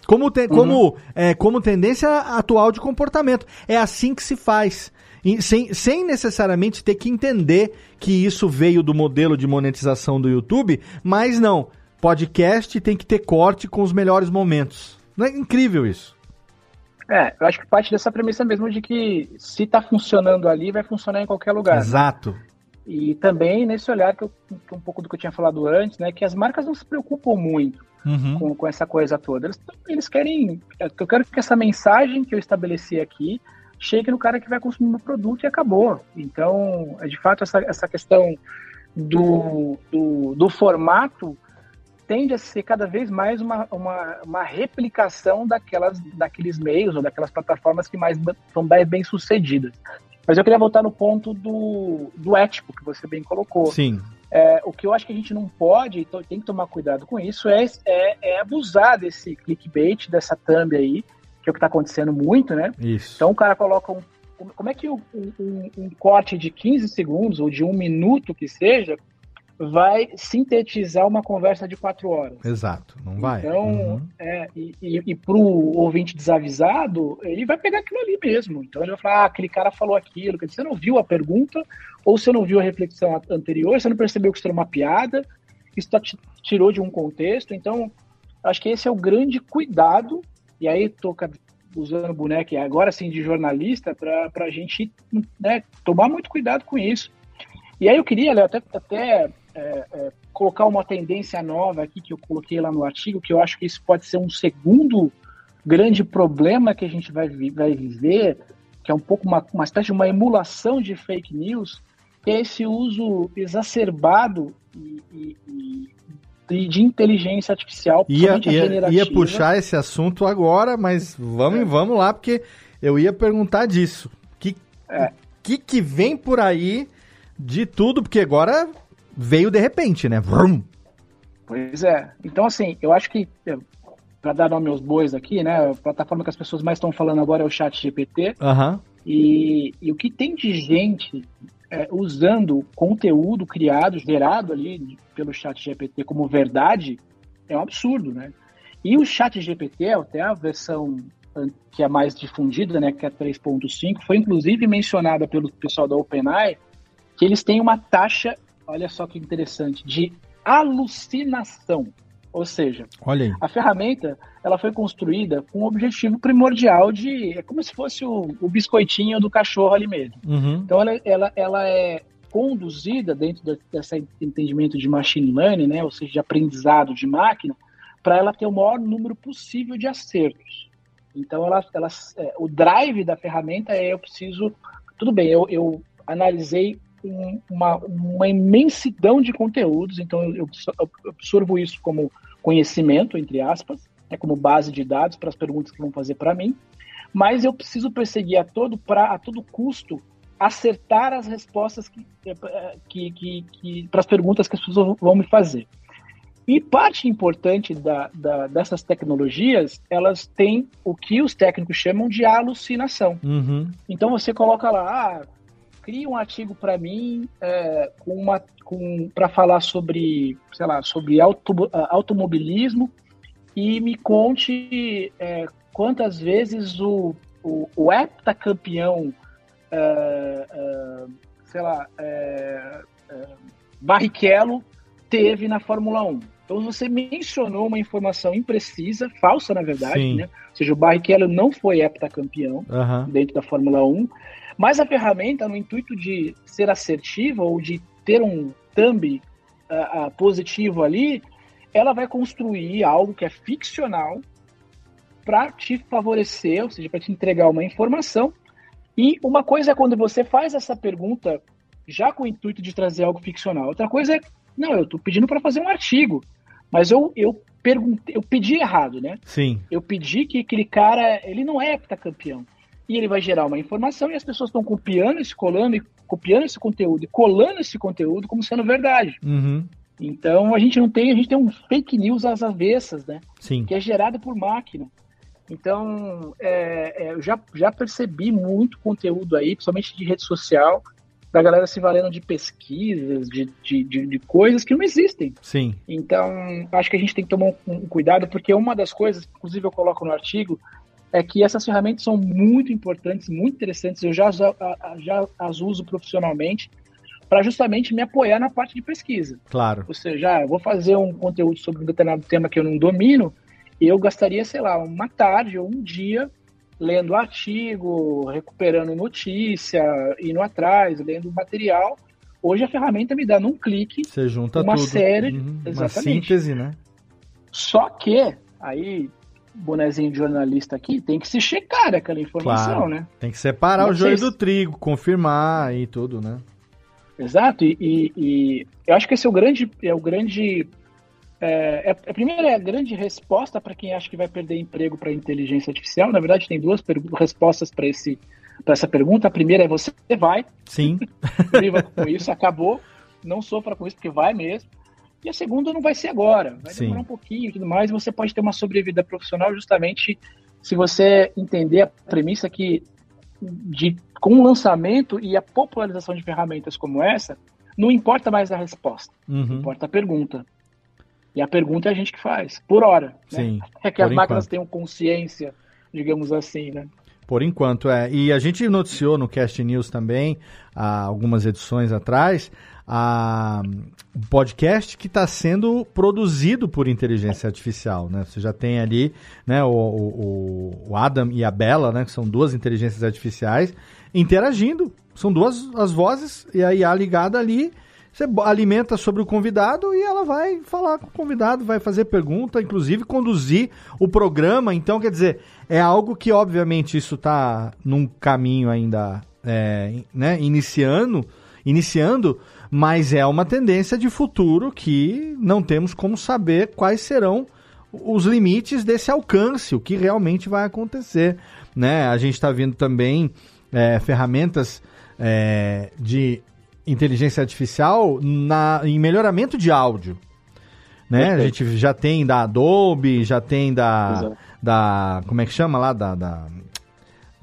Como, te, uhum. como, é, como tendência atual de comportamento. É assim que se faz. E, sem, sem necessariamente ter que entender que isso veio do modelo de monetização do YouTube, mas não. Podcast tem que ter corte com os melhores momentos. Não é incrível isso? É, eu acho que parte dessa premissa mesmo de que se está funcionando ali, vai funcionar em qualquer lugar. Né? Exato. Né? E também nesse olhar que, eu, que um pouco do que eu tinha falado antes, né, que as marcas não se preocupam muito uhum. com, com essa coisa toda. Eles, eles querem. Eu quero que essa mensagem que eu estabeleci aqui chegue no cara que vai consumir o produto e acabou. Então, é de fato, essa, essa questão do, do, do formato tende a ser cada vez mais uma, uma, uma, replicação daquelas, daqueles meios ou daquelas plataformas que mais são mais bem sucedidas. Mas eu queria voltar no ponto do, do ético que você bem colocou. Sim. É, o que eu acho que a gente não pode, então tem que tomar cuidado com isso, é, é, é abusar desse clickbait, dessa thumb aí, que é o que está acontecendo muito, né? Isso. Então o cara coloca um. Como é que um, um, um corte de 15 segundos ou de um minuto que seja vai sintetizar uma conversa de quatro horas. Exato, não vai. Então, uhum. é, e, e, e para o ouvinte desavisado, ele vai pegar aquilo ali mesmo. Então ele vai falar, ah, aquele cara falou aquilo, você não viu a pergunta, ou você não viu a reflexão anterior, você não percebeu que isso era uma piada, isso tá, tirou de um contexto. Então, acho que esse é o grande cuidado, e aí tô usando o boneco agora sim de jornalista, para a gente né, tomar muito cuidado com isso. E aí eu queria até, até é, é, colocar uma tendência nova aqui que eu coloquei lá no artigo, que eu acho que isso pode ser um segundo grande problema que a gente vai, vai viver, que é um pouco uma, uma espécie de uma emulação de fake news, que é esse uso exacerbado e, e, e de inteligência artificial. Ia, ia, ia, puxar esse assunto agora, mas vamos, é. vamos lá, porque eu ia perguntar disso. O que, é. que, que vem por aí de tudo? Porque agora veio de repente, né? Vrum. Pois é. Então, assim, eu acho que, é, para dar nome aos bois aqui, né? A plataforma que as pessoas mais estão falando agora é o Chat GPT. Uhum. E, e, o que tem de gente é, usando conteúdo criado, gerado ali pelo Chat GPT como verdade, é um absurdo, né? E o Chat GPT, até a versão que é mais difundida, né, que é 3.5, foi inclusive mencionada pelo pessoal da OpenAI, que eles têm uma taxa olha só que interessante, de alucinação. Ou seja, a ferramenta ela foi construída com o objetivo primordial de. É como se fosse o, o biscoitinho do cachorro ali mesmo. Uhum. Então ela, ela, ela é conduzida dentro desse entendimento de machine learning, né, ou seja, de aprendizado de máquina, para ela ter o maior número possível de acertos. Então, ela, ela, é, o drive da ferramenta é eu preciso. Tudo bem, eu, eu analisei um, uma, uma imensidão de conteúdos, então eu, eu absorvo isso como conhecimento, entre aspas, né, como base de dados para as perguntas que vão fazer para mim, mas eu preciso perseguir a todo, pra, a todo custo acertar as respostas que, eh, que, que, que para as perguntas que as pessoas vão me fazer. E parte importante da, da, dessas tecnologias, elas têm o que os técnicos chamam de alucinação. Uhum. Então você coloca lá, ah, cria um artigo para mim é, com uma com para falar sobre sei lá sobre auto, automobilismo e me conte é, quantas vezes o, o, o heptacampeão é, é sei lá é, é, Barrichello teve na Fórmula 1 então você mencionou uma informação imprecisa, falsa na verdade, né? Ou seja, o Barrichello não foi heptacampeão uhum. dentro da Fórmula 1 mas a ferramenta, no intuito de ser assertiva ou de ter um thumb uh, uh, positivo ali, ela vai construir algo que é ficcional para te favorecer, ou seja, para te entregar uma informação. E uma coisa é quando você faz essa pergunta já com o intuito de trazer algo ficcional. Outra coisa é, não, eu estou pedindo para fazer um artigo, mas eu, eu perguntei, eu pedi errado, né? Sim. Eu pedi que aquele cara, ele não é heptacampeão e ele vai gerar uma informação e as pessoas estão copiando esse, colando e copiando esse conteúdo e colando esse conteúdo como sendo verdade. Uhum. Então a gente não tem, a gente tem um fake news às avessas, né? Sim. Que é gerado por máquina. Então é, é, eu já, já percebi muito conteúdo aí, principalmente de rede social, da galera se valendo de pesquisas, de, de, de, de, coisas que não existem. Sim. Então, acho que a gente tem que tomar um, um, cuidado, porque uma das coisas, inclusive eu coloco no artigo, é que essas ferramentas são muito importantes, muito interessantes. Eu já, já, as uso profissionalmente para justamente me apoiar na parte de pesquisa. Claro. Ou seja, ah, vou fazer um conteúdo sobre um determinado tema que eu não domino, eu gastaria, sei lá, uma tarde ou um dia lendo artigo, recuperando notícia, indo atrás, lendo material. Hoje a ferramenta me dá num clique Você junta uma tudo. série, uhum, uma síntese, né? Só que aí bonezinho de jornalista aqui, tem que se checar aquela informação, claro. né? Tem que separar o joio do trigo, confirmar e tudo, né? Exato, e, e, e, eu acho que esse é o grande, é o grande, é, é, a primeira é a grande resposta para quem acha que vai perder emprego para inteligência artificial. Na verdade, tem duas respostas para esse, para essa pergunta. A primeira é você vai. Sim. Viva com isso, acabou. Não sofra com isso, porque vai mesmo. E a segunda não vai ser agora, vai Sim. demorar um pouquinho e tudo mais. Você pode ter uma sobrevida profissional justamente se você entender a premissa que de, com o lançamento e a popularização de ferramentas como essa, não importa mais a resposta, uhum. importa a pergunta. E a pergunta é a gente que faz, por hora. Né? Sim, é que as máquinas tenham consciência, digamos assim, né? Por enquanto, é. E a gente noticiou no Cast News também, há algumas edições atrás, a, um podcast que está sendo produzido por inteligência artificial, né? Você já tem ali, né, o, o, o, Adam e a Bella, né, que são duas inteligências artificiais, interagindo. São duas as vozes e a IA ligada ali. Você alimenta sobre o convidado e ela vai falar com o convidado, vai fazer pergunta, inclusive conduzir o programa. Então, quer dizer, é algo que, obviamente, isso está num caminho ainda é, né, iniciando, iniciando, mas é uma tendência de futuro que não temos como saber quais serão os limites desse alcance, o que realmente vai acontecer. Né? A gente está vendo também é, ferramentas é, de inteligência artificial na, em melhoramento de áudio. Né? A gente já tem da Adobe, já tem da, da. Como é que chama lá? Da, da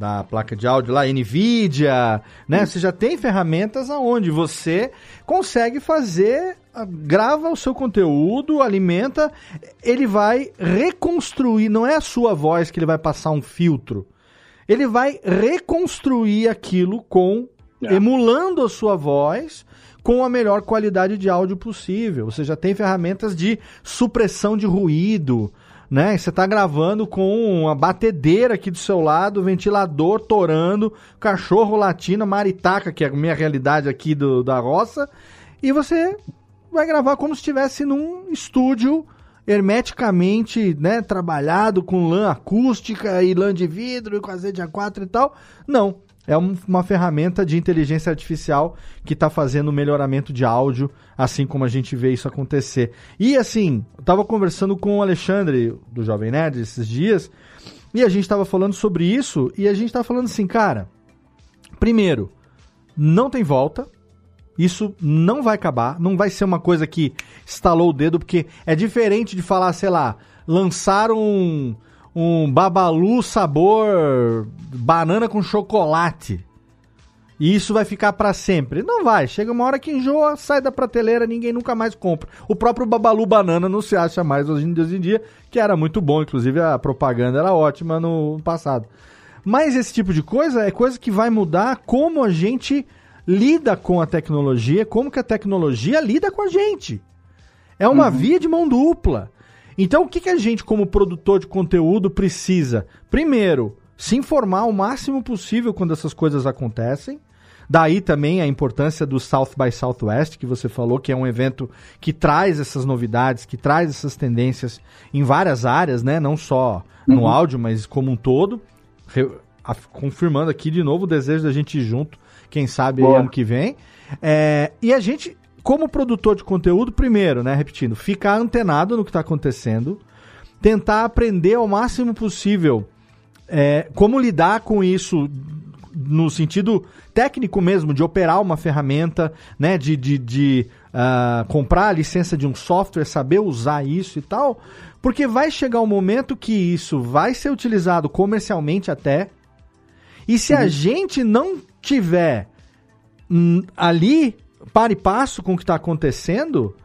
da placa de áudio lá, NVIDIA, né? Você já tem ferramentas aonde você consegue fazer, grava o seu conteúdo, alimenta, ele vai reconstruir, não é a sua voz que ele vai passar um filtro. Ele vai reconstruir aquilo com é. emulando a sua voz com a melhor qualidade de áudio possível. Você já tem ferramentas de supressão de ruído, né? Você está gravando com uma batedeira aqui do seu lado, ventilador torando, cachorro latindo, maritaca, que é a minha realidade aqui do, da roça, e você vai gravar como se estivesse num estúdio hermeticamente, né, trabalhado com lã acústica e lã de vidro e com azeite A4 e tal. Não, é uma ferramenta de inteligência artificial que está fazendo melhoramento de áudio, assim como a gente vê isso acontecer. E assim, eu estava conversando com o Alexandre, do Jovem Nerd, esses dias, e a gente estava falando sobre isso, e a gente estava falando assim, cara, primeiro, não tem volta, isso não vai acabar, não vai ser uma coisa que estalou o dedo, porque é diferente de falar, sei lá, lançaram um um babalu sabor banana com chocolate. E isso vai ficar para sempre. Não vai. Chega uma hora que enjoa, sai da prateleira, ninguém nunca mais compra. O próprio babalu banana não se acha mais hoje em dia, que era muito bom, inclusive a propaganda era ótima no passado. Mas esse tipo de coisa é coisa que vai mudar como a gente lida com a tecnologia, como que a tecnologia lida com a gente. É uma uhum. via de mão dupla. Então, o que, que a gente, como produtor de conteúdo, precisa? Primeiro, se informar o máximo possível quando essas coisas acontecem. Daí também a importância do South by Southwest, que você falou, que é um evento que traz essas novidades, que traz essas tendências em várias áreas, né? Não só no uhum. áudio, mas como um todo. Re confirmando aqui de novo o desejo da gente ir junto, quem sabe ano que vem. É, e a gente como produtor de conteúdo, primeiro, né, repetindo, ficar antenado no que está acontecendo, tentar aprender ao máximo possível é, como lidar com isso no sentido técnico mesmo, de operar uma ferramenta, né, de, de, de uh, comprar a licença de um software, saber usar isso e tal, porque vai chegar um momento que isso vai ser utilizado comercialmente até, e se uhum. a gente não tiver hum, ali para e passo com o que está acontecendo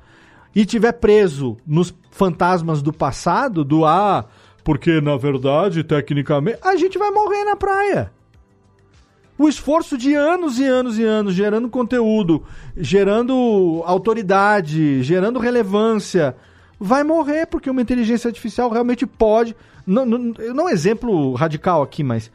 e tiver preso nos fantasmas do passado, do ah, porque na verdade, tecnicamente, a gente vai morrer na praia. O esforço de anos e anos e anos gerando conteúdo, gerando autoridade, gerando relevância, vai morrer porque uma inteligência artificial realmente pode. Não, não, não é exemplo radical aqui, mas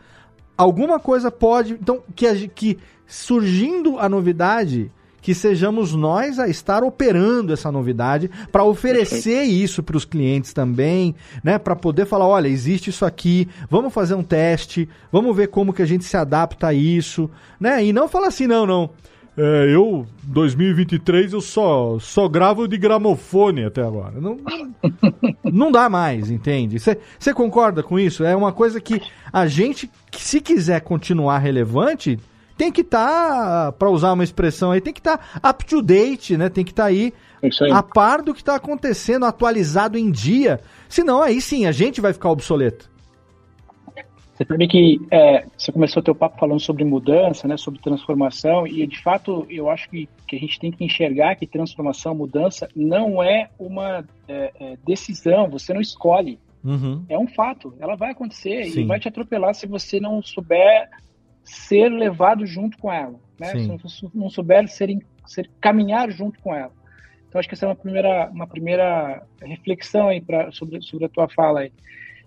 alguma coisa pode. Então, que, que surgindo a novidade que sejamos nós a estar operando essa novidade para oferecer isso para os clientes também, né? Para poder falar, olha, existe isso aqui, vamos fazer um teste, vamos ver como que a gente se adapta a isso, né? E não falar assim, não, não. É, eu, 2023, eu só, só gravo de gramofone até agora. Não, não, não dá mais, entende? Você concorda com isso? É uma coisa que a gente, se quiser continuar relevante, tem que estar, tá, para usar uma expressão aí, tem que estar tá up to date, né? Tem que estar tá aí, a par do que está acontecendo, atualizado em dia. Senão aí sim a gente vai ficar obsoleto. Você sabe que é, você começou o teu papo falando sobre mudança, né, sobre transformação, e de fato eu acho que, que a gente tem que enxergar que transformação, mudança, não é uma é, é, decisão, você não escolhe. Uhum. É um fato, ela vai acontecer Sim. e vai te atropelar se você não souber ser levado junto com ela, né? Se não souber ser, ser, caminhar junto com ela. Então acho que essa é uma primeira, uma primeira reflexão aí pra, sobre, sobre a tua fala aí.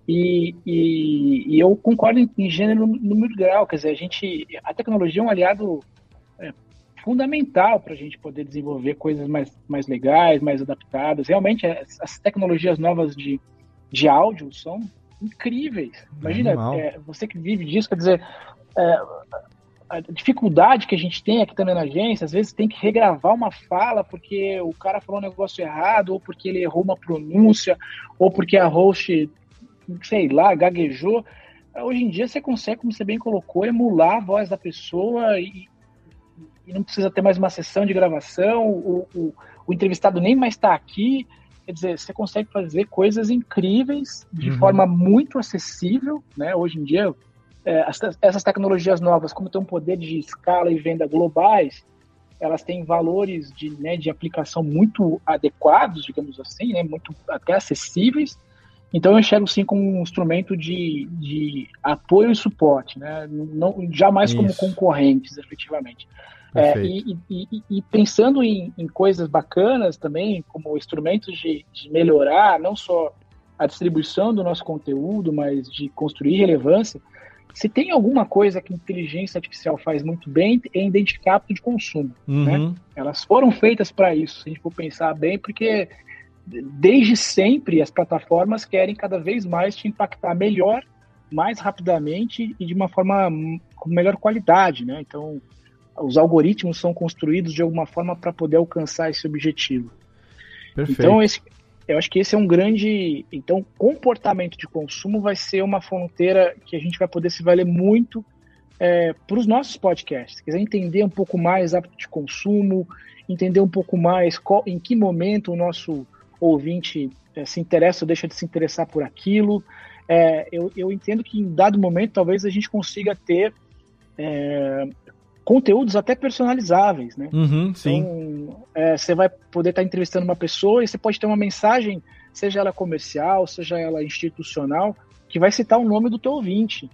E, e, e, eu concordo em, em gênero número grau, quer dizer, a gente, a tecnologia é um aliado é, fundamental para a gente poder desenvolver coisas mais, mais legais, mais adaptadas. Realmente, as, as tecnologias novas de, de áudio são incríveis. Imagina, é, você que vive disso, quer dizer, é, a dificuldade que a gente tem aqui também na agência, às vezes tem que regravar uma fala porque o cara falou um negócio errado, ou porque ele errou uma pronúncia, ou porque a host sei lá, gaguejou. Hoje em dia você consegue, como você bem colocou, emular a voz da pessoa e, e não precisa ter mais uma sessão de gravação, o, o, o entrevistado nem mais está aqui. Quer dizer, você consegue fazer coisas incríveis de uhum. forma muito acessível, né? Hoje em dia, é, essas tecnologias novas, como tem um poder de escala e venda globais, elas têm valores de, né, de aplicação muito adequados, digamos assim, né, muito até acessíveis, então eu enxergo sim como um instrumento de, de apoio e suporte, né? Não, jamais Isso. como concorrentes, efetivamente. É, e, e, e, pensando em, em, coisas bacanas também, como instrumentos de, de, melhorar não só a distribuição do nosso conteúdo, mas de construir relevância, se tem alguma coisa que a inteligência artificial faz muito bem, é identificar hábito de consumo. Né? Uhum. Né? Elas foram feitas para isso, se a gente for pensar bem, porque desde sempre as plataformas querem cada vez mais te impactar melhor, mais rapidamente e de uma forma com melhor qualidade, né? Então, os algoritmos são construídos de alguma forma para poder alcançar esse objetivo. Perfeito. Então, esse, eu acho que esse é um grande. Então, comportamento de consumo vai ser uma fronteira que a gente vai poder se valer muito é, para os nossos podcasts. Quiser entender um pouco mais hábito de consumo, entender um pouco mais qual, em que momento o nosso ouvinte é, se interessa ou deixa de se interessar por aquilo. É, eu, eu entendo que em dado momento talvez a gente consiga ter é, conteúdos até personalizáveis, né? Uhum, sim. Então, é, você vai poder estar entrevistando uma pessoa e você pode ter uma mensagem, seja ela comercial, seja ela institucional, que vai citar o nome do teu ouvinte,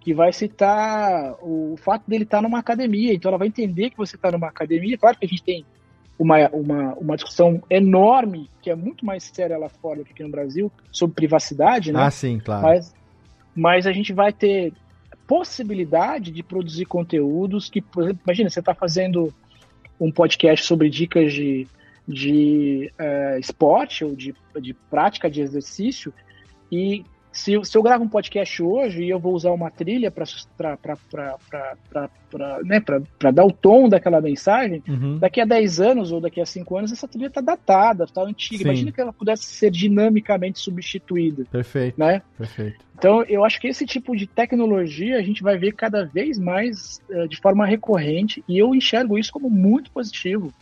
que vai citar o fato dele estar numa academia. Então ela vai entender que você está numa academia. Claro que a gente tem uma, uma, uma discussão enorme, que é muito mais séria lá fora do que aqui no Brasil, sobre privacidade, né? Ah, sim, claro. Mas, mas a gente vai ter possibilidade de produzir conteúdos que, por exemplo, imagina, você está fazendo um podcast sobre dicas de, de uh, esporte ou de, de prática de exercício e se, se eu gravo um podcast hoje e eu vou usar uma trilha para né, dar o tom daquela mensagem, uhum. daqui a 10 anos ou daqui a 5 anos, essa trilha está datada, está antiga. Sim. Imagina que ela pudesse ser dinamicamente substituída. Perfeito. Né? Perfeito. Então, eu acho que esse tipo de tecnologia a gente vai ver cada vez mais uh, de forma recorrente e eu enxergo isso como muito positivo.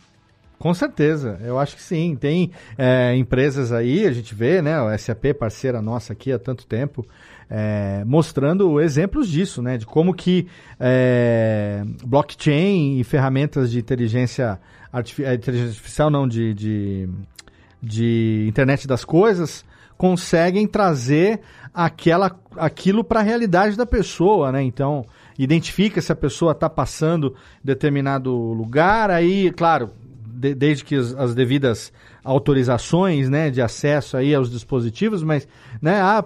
Com certeza, eu acho que sim. Tem é, empresas aí, a gente vê, né? O SAP, parceira nossa aqui há tanto tempo, é, mostrando exemplos disso, né? De como que é, blockchain e ferramentas de inteligência, artificial, é, inteligência artificial, não, de, de, de internet das coisas, conseguem trazer aquela, aquilo para a realidade da pessoa, né? Então, identifica se a pessoa está passando determinado lugar, aí, claro, de, desde que as, as, devidas autorizações né, de acesso aí aos dispositivos, mas né, ah,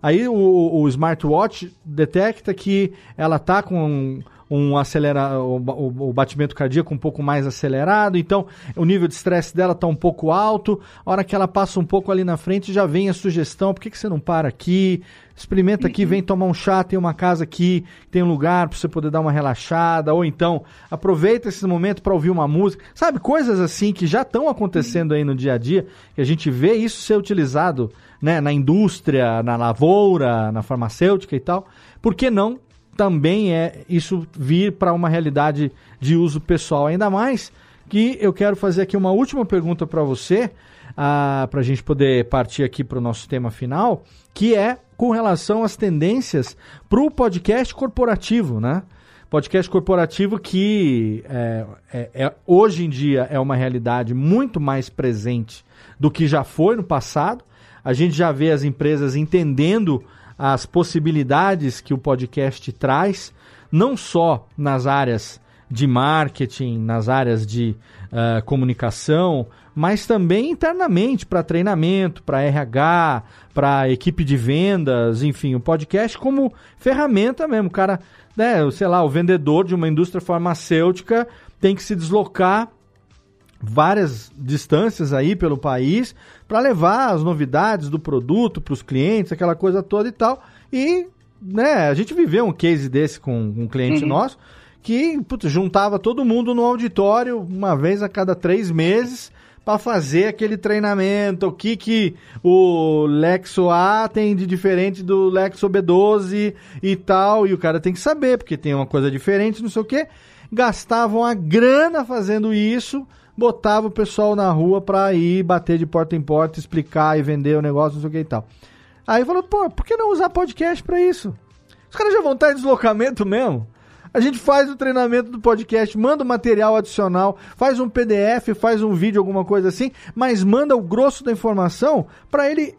aí o, o smartwatch detecta que ela está com um acelera, o, o, o, batimento cardíaco um pouco mais acelerado, então o nível de estresse dela está um pouco alto. A hora que ela passa um pouco ali na frente, já vem a sugestão: por que, que você não para aqui? Experimenta aqui, vem tomar um chá, tem uma casa aqui, tem um lugar para você poder dar uma relaxada, ou então aproveita esse momento para ouvir uma música. Sabe, coisas assim que já estão acontecendo aí no dia a dia, que a gente vê isso ser utilizado né, na indústria, na lavoura, na farmacêutica e tal. Por que não também é isso vir para uma realidade de uso pessoal. Ainda mais que eu quero fazer aqui uma última pergunta para você, ah, para a gente poder partir aqui para o nosso tema final, que é com relação às tendências para o podcast corporativo, né? Podcast corporativo que é, é, é, hoje em dia é uma realidade muito mais presente do que já foi no passado. A gente já vê as empresas entendendo as possibilidades que o podcast traz, não só nas áreas de marketing, nas áreas de uh, comunicação, mas também internamente para treinamento, para RH, para equipe de vendas, enfim, o podcast como ferramenta mesmo. O cara, né, sei lá, o vendedor de uma indústria farmacêutica tem que se deslocar várias distâncias aí pelo país para levar as novidades do produto para os clientes, aquela coisa toda e tal. E né, a gente viveu um case desse com um cliente uhum. nosso que putz, juntava todo mundo no auditório uma vez a cada três meses para fazer aquele treinamento, o que, que o Lexo A tem de diferente do Lexo B12 e tal, e o cara tem que saber, porque tem uma coisa diferente, não sei o que. Gastavam a grana fazendo isso, botava o pessoal na rua pra ir bater de porta em porta, explicar e vender o negócio, não sei o que e tal. Aí falou, pô, por que não usar podcast pra isso? Os caras já vão estar em deslocamento mesmo. A gente faz o treinamento do podcast, manda o material adicional, faz um PDF, faz um vídeo, alguma coisa assim, mas manda o grosso da informação para ele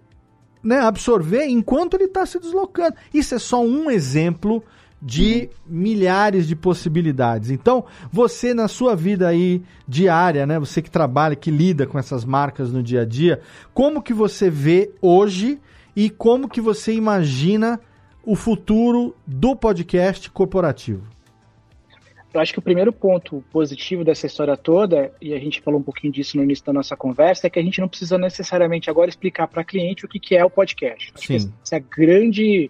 né, absorver enquanto ele está se deslocando. Isso é só um exemplo de milhares de possibilidades. Então, você na sua vida aí diária, né, você que trabalha, que lida com essas marcas no dia a dia, como que você vê hoje e como que você imagina o futuro do podcast corporativo? Eu acho que o primeiro ponto positivo dessa história toda, e a gente falou um pouquinho disso no início da nossa conversa, é que a gente não precisa necessariamente agora explicar para cliente o que, que é o podcast. Acho Sim. que essa é a grande,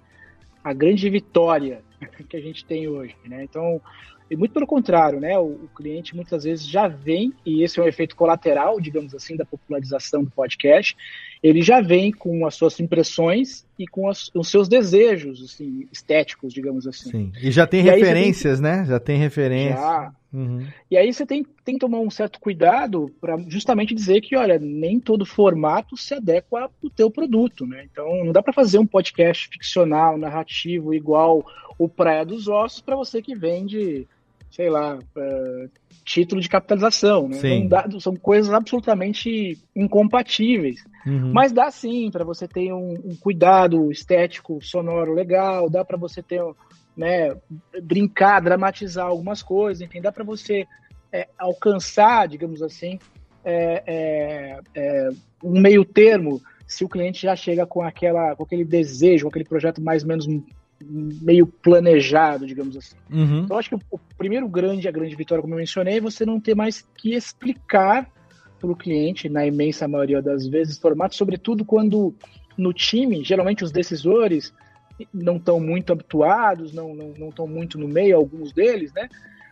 a grande vitória que a gente tem hoje, né? Então, e muito pelo contrário, né? O, o, cliente muitas vezes já vem, e esse é um efeito colateral, digamos assim, da popularização do podcast, ele já vem com as suas impressões e com as, os seus desejos assim, estéticos, digamos assim. Sim. E já tem e referências, tem... né? Já tem referências. Já. Uhum. E aí você tem, tem que tomar um certo cuidado para justamente dizer que, olha, nem todo formato se adequa ao teu produto, né? Então não dá para fazer um podcast ficcional, narrativo, igual o Praia dos Ossos para você que vende, sei lá, uh, título de capitalização, né? Dá, são coisas absolutamente incompatíveis. Uhum. Mas dá sim para você ter um, um, cuidado estético, sonoro legal, dá para você ter, né, brincar, dramatizar algumas coisas, enfim, dá para você é, alcançar, digamos assim, é, é, é, um meio termo se o cliente já chega com aquela com aquele desejo, com aquele projeto mais ou menos meio planejado, digamos assim. Uhum. Então, acho que o, primeiro grande, a grande vitória, como eu mencionei, é você não ter mais que explicar para o cliente, na imensa maioria das vezes, formato, sobretudo quando no time, geralmente os decisores não estão muito habituados, não estão não, não muito no meio, alguns deles, né?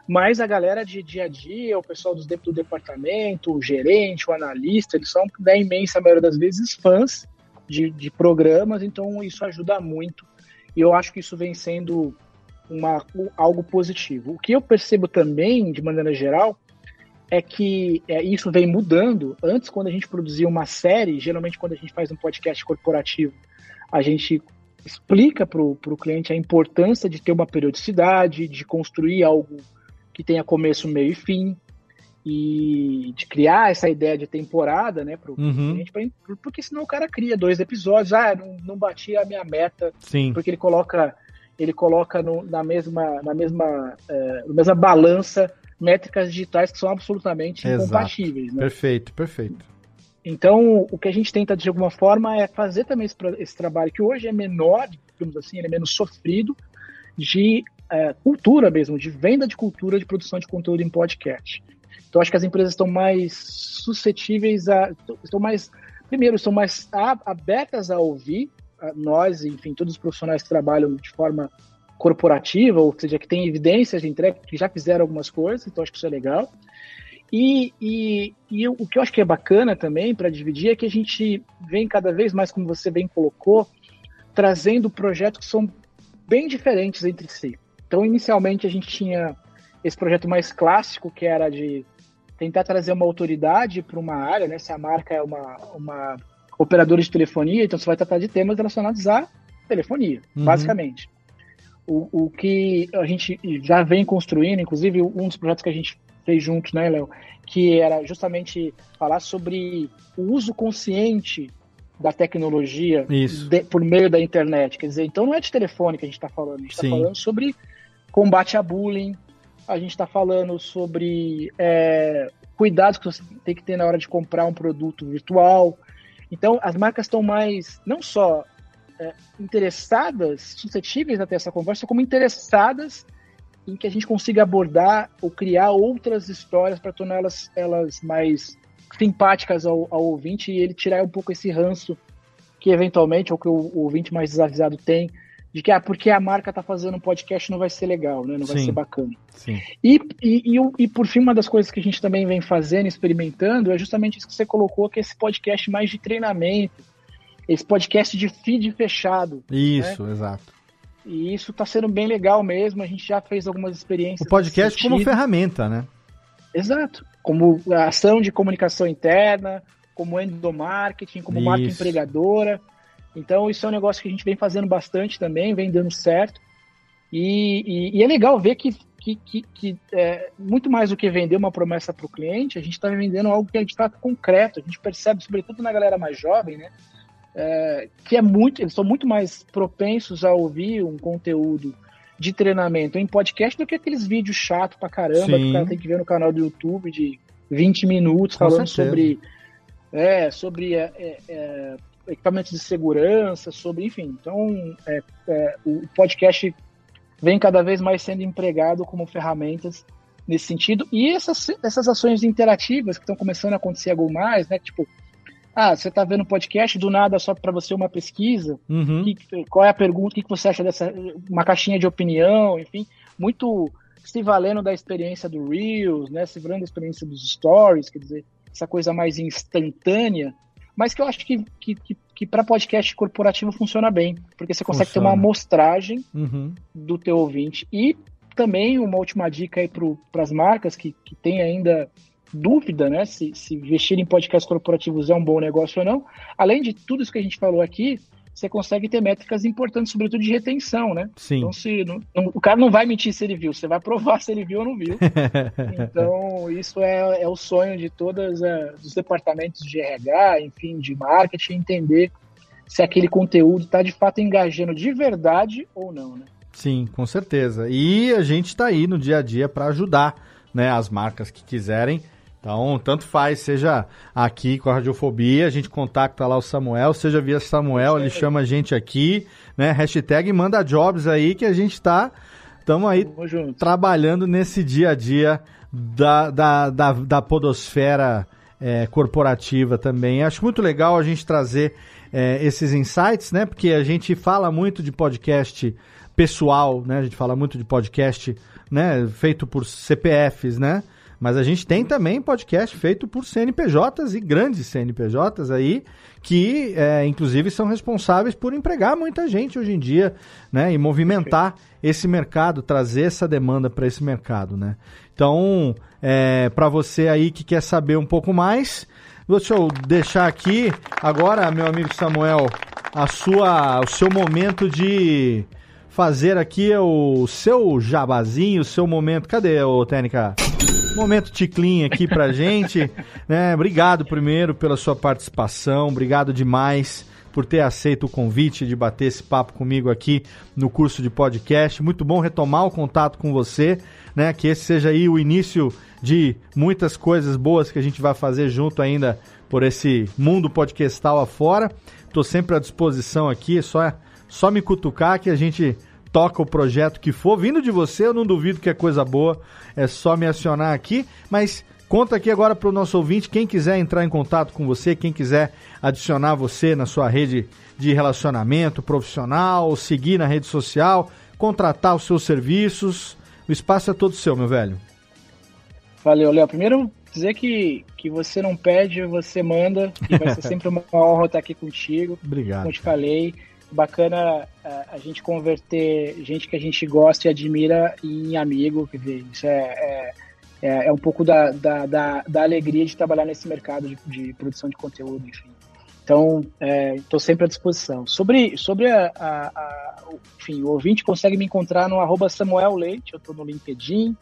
Mas a galera de dia a dia, o pessoal do, do departamento, o gerente, o analista, eles são, na imensa maioria das vezes, fãs de, de programas, então isso ajuda muito e eu acho que isso vem sendo uma, algo positivo. O que eu percebo também, de maneira geral, é que é, isso vem mudando. Antes, quando a gente produzia uma série, geralmente quando a gente faz um podcast corporativo, a gente explica para o cliente a importância de ter uma periodicidade, de construir algo que tenha começo, meio e fim e de criar essa ideia de temporada, né, para o uhum. cliente, pra, porque senão o cara cria dois episódios, ah, não, não bati a minha meta, Sim. porque ele coloca ele coloca no, na mesma na mesma é, na mesma balança métricas digitais que são absolutamente Exato. incompatíveis, né? Perfeito, perfeito. Então, o que a gente tenta de alguma forma é fazer também esse, esse trabalho que hoje é menor, digamos assim, ele é menos sofrido, de é, cultura mesmo, de venda de cultura de produção de conteúdo em podcast. Então, acho que as empresas estão mais suscetíveis a. estão mais. Primeiro, estão mais abertas a ouvir nós, enfim, todos os profissionais que trabalham de forma corporativa, ou seja, que tem evidências de entrega, que já fizeram algumas coisas, então acho que isso é legal. E, e, e o que eu acho que é bacana também para dividir é que a gente vem cada vez mais, como você bem colocou, trazendo projetos que são bem diferentes entre si. Então, inicialmente, a gente tinha esse projeto mais clássico, que era de tentar trazer uma autoridade para uma área, né? Se a marca é uma, uma operadora de telefonia, então você vai tratar de temas relacionados à telefonia, uhum. basicamente. O, o que a gente já vem construindo, inclusive um dos projetos que a gente fez juntos, né, Léo? Que era justamente falar sobre o uso consciente da tecnologia de, por meio da internet. Quer dizer, então não é de telefone que a gente está falando, a gente está falando sobre combate a bullying, a gente está falando sobre é, cuidados que você tem que ter na hora de comprar um produto virtual. Então, as marcas estão mais, não só é, interessadas, suscetíveis a ter essa conversa, como interessadas em que a gente consiga abordar ou criar outras histórias para torná-las elas mais simpáticas ao, ao, ouvinte e ele tirar um pouco esse ranço que eventualmente, ou que o, o ouvinte mais desavisado tem, de que ah, porque a marca está fazendo um podcast não vai ser legal, né? não vai Sim. ser bacana. Sim. E, e, e, e, por fim, uma das coisas que a gente também vem fazendo, experimentando, é justamente isso que você colocou, que é esse podcast mais de treinamento, esse podcast de feed fechado. Isso, né? exato. E isso está sendo bem legal mesmo. A gente já fez algumas experiências. O podcast como ferramenta, né? Exato. Como ação de comunicação interna, como endomarketing, como isso. marca empregadora. Então, isso é um negócio que a gente vem fazendo bastante também, vem dando certo. E, e, e é legal ver que, que, que, que é, muito mais do que vender uma promessa para o cliente, a gente está vendendo algo que é de fato concreto. A gente percebe, sobretudo na galera mais jovem, né? é, que é muito, eles são muito mais propensos a ouvir um conteúdo de treinamento em podcast do que aqueles vídeos chato pra caramba Sim. que o cara tem que ver no canal do YouTube de 20 minutos Com falando certeza. sobre é, sobre é, é, é, equipamentos de segurança, sobre, enfim. Então, é, é, o podcast vem cada vez mais sendo empregado como ferramentas nesse sentido. E essas, essas ações interativas que estão começando a acontecer algo mais, né? Tipo, ah, você está vendo podcast, do nada só para você uma pesquisa. Uhum. Que, qual é a pergunta? O que, que você acha dessa. Uma caixinha de opinião, enfim. Muito se valendo da experiência do Reels, né? Se valendo da experiência dos Stories, quer dizer, essa coisa mais instantânea. Mas que eu acho que, que, que, que para podcast corporativo funciona bem, porque você consegue funciona. ter uma amostragem uhum. do teu ouvinte. E também uma última dica aí para as marcas que, que têm ainda dúvida, né, se, se investir em podcasts corporativos é um bom negócio ou não. Além de tudo isso que a gente falou aqui, você consegue ter métricas importantes, sobretudo de retenção, né? Sim. Então, se não, não, o cara não vai mentir se ele viu, você vai provar se ele viu ou não viu. então, isso é, é o sonho de todos uh, os departamentos de RH, enfim, de marketing, entender se aquele conteúdo está de fato engajando de verdade ou não, né? Sim, com certeza. E a gente está aí no dia a dia para ajudar né, as marcas que quiserem então, tanto faz, seja aqui com a Radiofobia, a gente contacta lá o Samuel, seja via Samuel, ele chama a gente aqui, né? Hashtag manda jobs aí que a gente tá, estamos aí trabalhando nesse dia a dia da, da, da, da podosfera é, corporativa também. Acho muito legal a gente trazer é, esses insights, né? Porque a gente fala muito de podcast pessoal, né? A gente fala muito de podcast, né? Feito por CPFs, né? Mas a gente tem também podcast feito por CNPJs e grandes CNPJs aí, que é, inclusive são responsáveis por empregar muita gente hoje em dia, né? E movimentar esse mercado, trazer essa demanda para esse mercado, né? Então, é, para você aí que quer saber um pouco mais, deixa eu deixar aqui agora, meu amigo Samuel, a sua, o seu momento de fazer aqui o seu jabazinho, o seu momento. Cadê, o Técnica? Momento ticlin aqui pra gente. Né? Obrigado primeiro pela sua participação, obrigado demais por ter aceito o convite de bater esse papo comigo aqui no curso de podcast. Muito bom retomar o contato com você, né? Que esse seja aí o início de muitas coisas boas que a gente vai fazer junto ainda por esse mundo podcastal afora. Estou sempre à disposição aqui, só, só me cutucar que a gente toca o projeto que for. Vindo de você, eu não duvido que é coisa boa. É só me acionar aqui. Mas conta aqui agora para o nosso ouvinte, quem quiser entrar em contato com você, quem quiser adicionar você na sua rede de relacionamento profissional, seguir na rede social, contratar os seus serviços. O espaço é todo seu, meu velho. Valeu, Léo. Primeiro, dizer que, que você não pede, você manda. E vai ser sempre uma honra estar aqui contigo. Obrigado. Como te falei, bacana a, a, gente converter gente que a gente gosta e admira em amigo. Quer dizer, isso é, é, é, é um pouco da, da, da, da, alegria de trabalhar nesse mercado de, de produção de conteúdo, enfim. Então, estou é, sempre à disposição. Sobre, sobre a, a, a, enfim, o ouvinte consegue me encontrar no arroba Samuel Leite, eu estou no LinkedIn,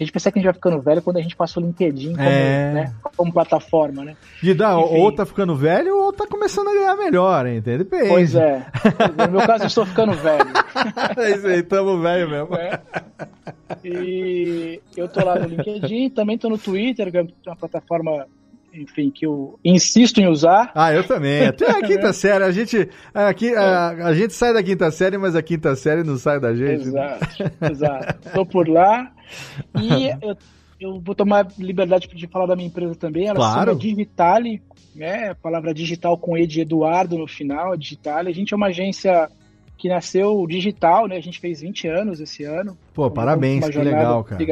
a gente pensa que a gente vai ficando velho quando a gente passa o LinkedIn como, é... né, como plataforma, né? De dar, ou tá ficando velho ou tá começando a ganhar melhor, entende? Depende. Pois é. No meu caso, eu estou ficando velho. é isso aí, tamo velho mesmo. É. E eu tô lá no LinkedIn, também tô no Twitter, que é uma plataforma enfim, que eu insisto em usar. Ah, eu também. Até a quinta série. A gente, aqui, a, a, gente sai da quinta série, mas a quinta série não sai da gente. Exato, exato. Tô por lá. E eu, eu vou tomar liberdade de falar da minha empresa também. Ela claro. chama Digitale, né? A palavra digital com E de Eduardo no final, Digitale. A gente é uma agência que nasceu digital, né? A gente fez 20 anos esse ano. Pô, parabéns, que legal, cara.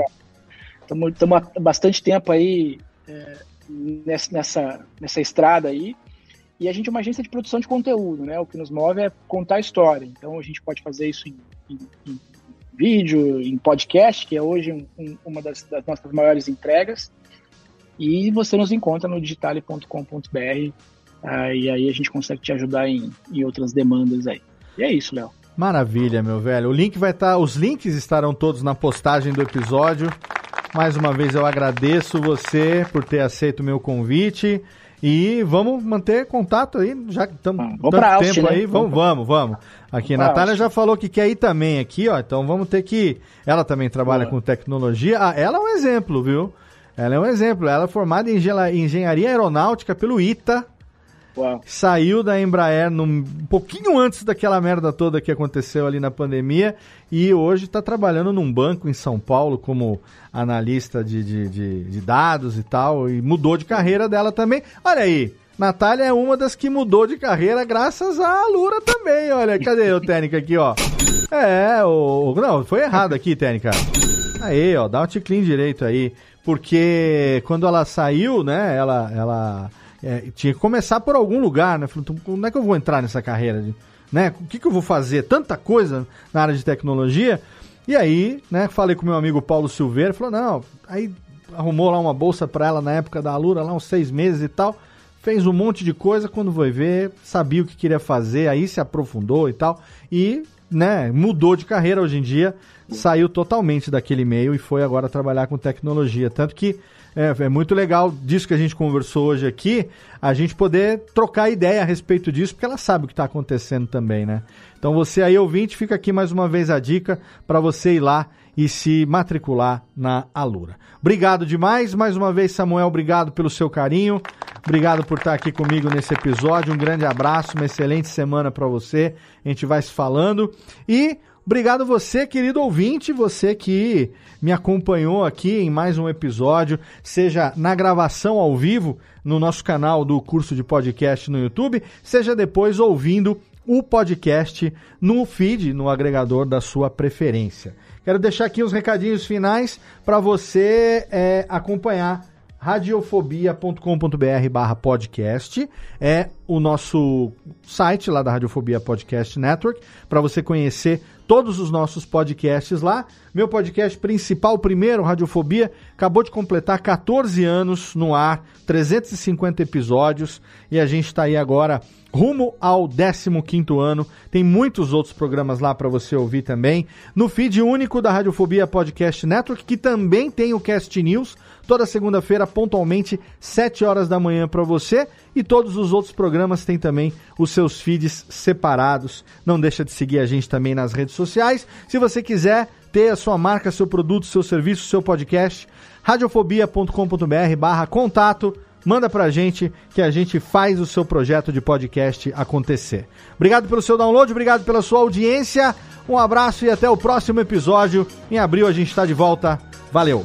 Estamos há bastante tempo aí é, nessa, nessa, estrada aí. E a gente é uma agência de produção de conteúdo, né? O que nos move é contar história. Então a gente pode fazer isso em, em, em vídeo, em podcast, que é hoje um, um, uma das, das, nossas maiores entregas. E você nos encontra no digitale.com.br ah, e aí a gente consegue te ajudar em, em outras demandas aí. E é isso, Léo. Maravilha, meu velho. O link vai estar, tá, os links estarão todos na postagem do episódio. Mais uma vez eu agradeço você por ter aceito o meu convite. E vamos manter contato aí, já que estamos ah, tanto tempo né? aí, vamos, vamos, vamos. Aqui, a Natália já falou que quer ir também aqui, ó, então vamos ter que... Ela também trabalha Boa. com tecnologia, ah, ela é um exemplo, viu? Ela é um exemplo, ela é formada em engenharia aeronáutica pelo ITA, Saiu da Embraer num, um pouquinho antes daquela merda toda que aconteceu ali na pandemia e hoje está trabalhando num banco em São Paulo como analista de, de, de, de, dados e tal, e mudou de carreira dela também. Olha aí, Natália é uma das que mudou de carreira graças à Lura também. Olha, cadê o Técnica aqui, ó? É, o. Não, foi errado aqui, Técnica. Aí, ó, dá um ticlin direito aí. Porque quando ela saiu, né, ela. ela é, tinha que começar por algum lugar, né? Falei, então, como é que eu vou entrar nessa carreira? Né? O que, que eu vou fazer? Tanta coisa na área de tecnologia. E aí, né, falei com meu amigo Paulo Silveira, falou, não, aí arrumou lá uma bolsa para ela na época da Alura, lá uns seis meses e tal, fez um monte de coisa, quando foi ver, sabia o que queria fazer, aí se aprofundou e tal, e, né, mudou de carreira hoje em dia, saiu totalmente daquele meio e foi agora trabalhar com tecnologia, tanto que é, é, muito legal disso que a gente conversou hoje aqui, a gente poder trocar ideia a respeito disso, porque ela sabe o que está acontecendo também, né? Então você aí, ouvinte, fica aqui mais uma vez a dica para você ir lá e se matricular na Alura. Obrigado demais, mais uma vez, Samuel, obrigado pelo seu carinho, obrigado por estar aqui comigo nesse episódio, um grande abraço, uma excelente semana para você, a gente vai se falando. E Obrigado você, querido ouvinte, você que me acompanhou aqui em mais um episódio, seja na gravação ao vivo no nosso canal do curso de podcast no YouTube, seja depois ouvindo o podcast no feed, no agregador da sua preferência. Quero deixar aqui os recadinhos finais para você é, acompanhar radiofobia.com.br barra podcast é o nosso site lá da Radiofobia Podcast Network para você conhecer todos os nossos podcasts lá. Meu podcast principal, primeiro, Radiofobia, acabou de completar 14 anos no ar, 350 episódios, e a gente está aí agora rumo ao 15º ano. Tem muitos outros programas lá para você ouvir também. No feed único da Radiofobia Podcast Network, que também tem o Cast News, toda segunda-feira, pontualmente, 7 horas da manhã para você. E todos os outros programas têm também os seus feeds separados. Não deixa de seguir a gente também nas redes sociais. Se você quiser ter a sua marca, seu produto, seu serviço, seu podcast, radiofobia.com.br barra contato manda pra gente que a gente faz o seu projeto de podcast acontecer. Obrigado pelo seu download, obrigado pela sua audiência. Um abraço e até o próximo episódio. Em abril a gente está de volta. Valeu!